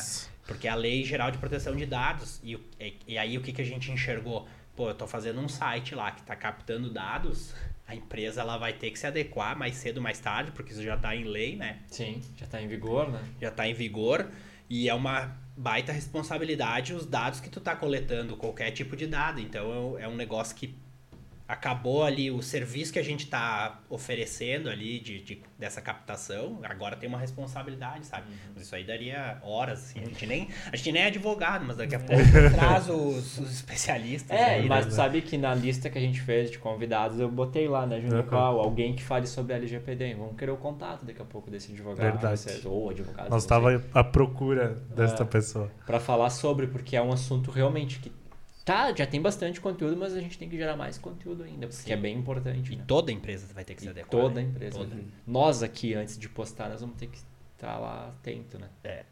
porque é a Lei Geral de Proteção de Dados. E, e, e aí o que, que a gente enxergou? Pô, eu estou fazendo um site lá que está captando dados a empresa ela vai ter que se adequar mais cedo ou mais tarde, porque isso já está em lei, né? Sim, já está em vigor, né? Já está em vigor e é uma baita responsabilidade os dados que tu está coletando, qualquer tipo de dado. Então é um negócio que acabou ali o serviço que a gente está oferecendo ali de, de, dessa captação, agora tem uma responsabilidade, sabe? Uhum. Mas isso aí daria horas, assim. A gente nem, a gente nem é advogado, mas daqui a pouco traz os, os especialistas. É, aí, mas né? sabe que na lista que a gente fez de convidados, eu botei lá, né, junto com alguém que fale sobre LGPD. Vamos querer o contato daqui a pouco desse advogado. Verdade. Vocês, ou advogado. Nós estava à procura desta é, pessoa. Para falar sobre, porque é um assunto realmente que Tá, já tem bastante conteúdo, mas a gente tem que gerar mais conteúdo ainda, porque Sim. é bem importante. E né? toda empresa vai ter que se adequar. Toda né? empresa. Toda. Nós aqui, antes de postar, nós vamos ter que estar lá atento, né? É.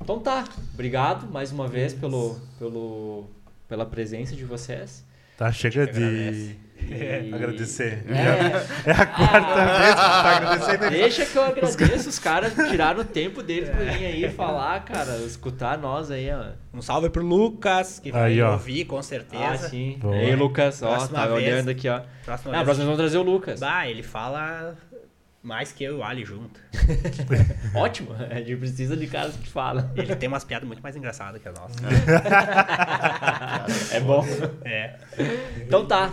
Então tá, obrigado mais uma vez pelo, pelo, pela presença de vocês. Tá, chega de é. Agradecer. É. é a quarta ah, vez que tá agradecendo. Deixa que eu agradeço. Os caras tiraram o tempo deles pra vir aí falar, cara, escutar nós aí, ó. Um salve pro Lucas, que vai aí, ouvir, com certeza. Ah, sim. Boa. Ei, Lucas, ó, tá vez, olhando aqui, ó. Próxima ah, vez. vamos trazer o Lucas. Bah, ele fala mais que eu e o Ali junto. Ótimo, a gente precisa de caras que falam. Ele tem umas piadas muito mais engraçadas que as nossas. é bom. É. Então tá.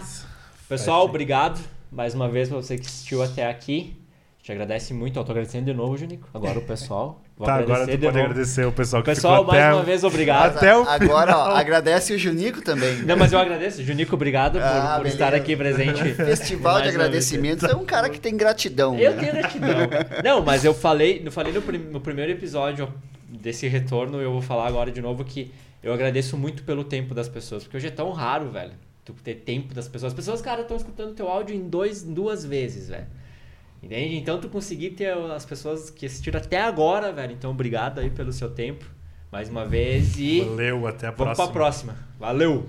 Pessoal, obrigado mais uma vez para você que assistiu até aqui. Te agradece muito. Eu tô agradecendo de novo, Junico. Agora o pessoal. Vou tá, agora tu pode novo. agradecer o pessoal que pessoal, ficou mais até uma vez, obrigado. Até o Agora, ó, agradece o Junico também. Não, mas eu agradeço. Junico, obrigado ah, por, por estar aqui presente. Festival de agradecimentos é um cara que tem gratidão. Eu né? tenho gratidão. Não, mas eu falei, eu falei no, prim, no primeiro episódio desse retorno, eu vou falar agora de novo que eu agradeço muito pelo tempo das pessoas, porque hoje é tão raro, velho tu ter tempo das pessoas. As pessoas, cara, estão escutando teu áudio em dois, duas vezes, velho. Entende? Então tu conseguir ter as pessoas que assistiram até agora, velho. Então obrigado aí pelo seu tempo. Mais uma vez e. Valeu, até a próxima. Vamos pra próxima. Valeu!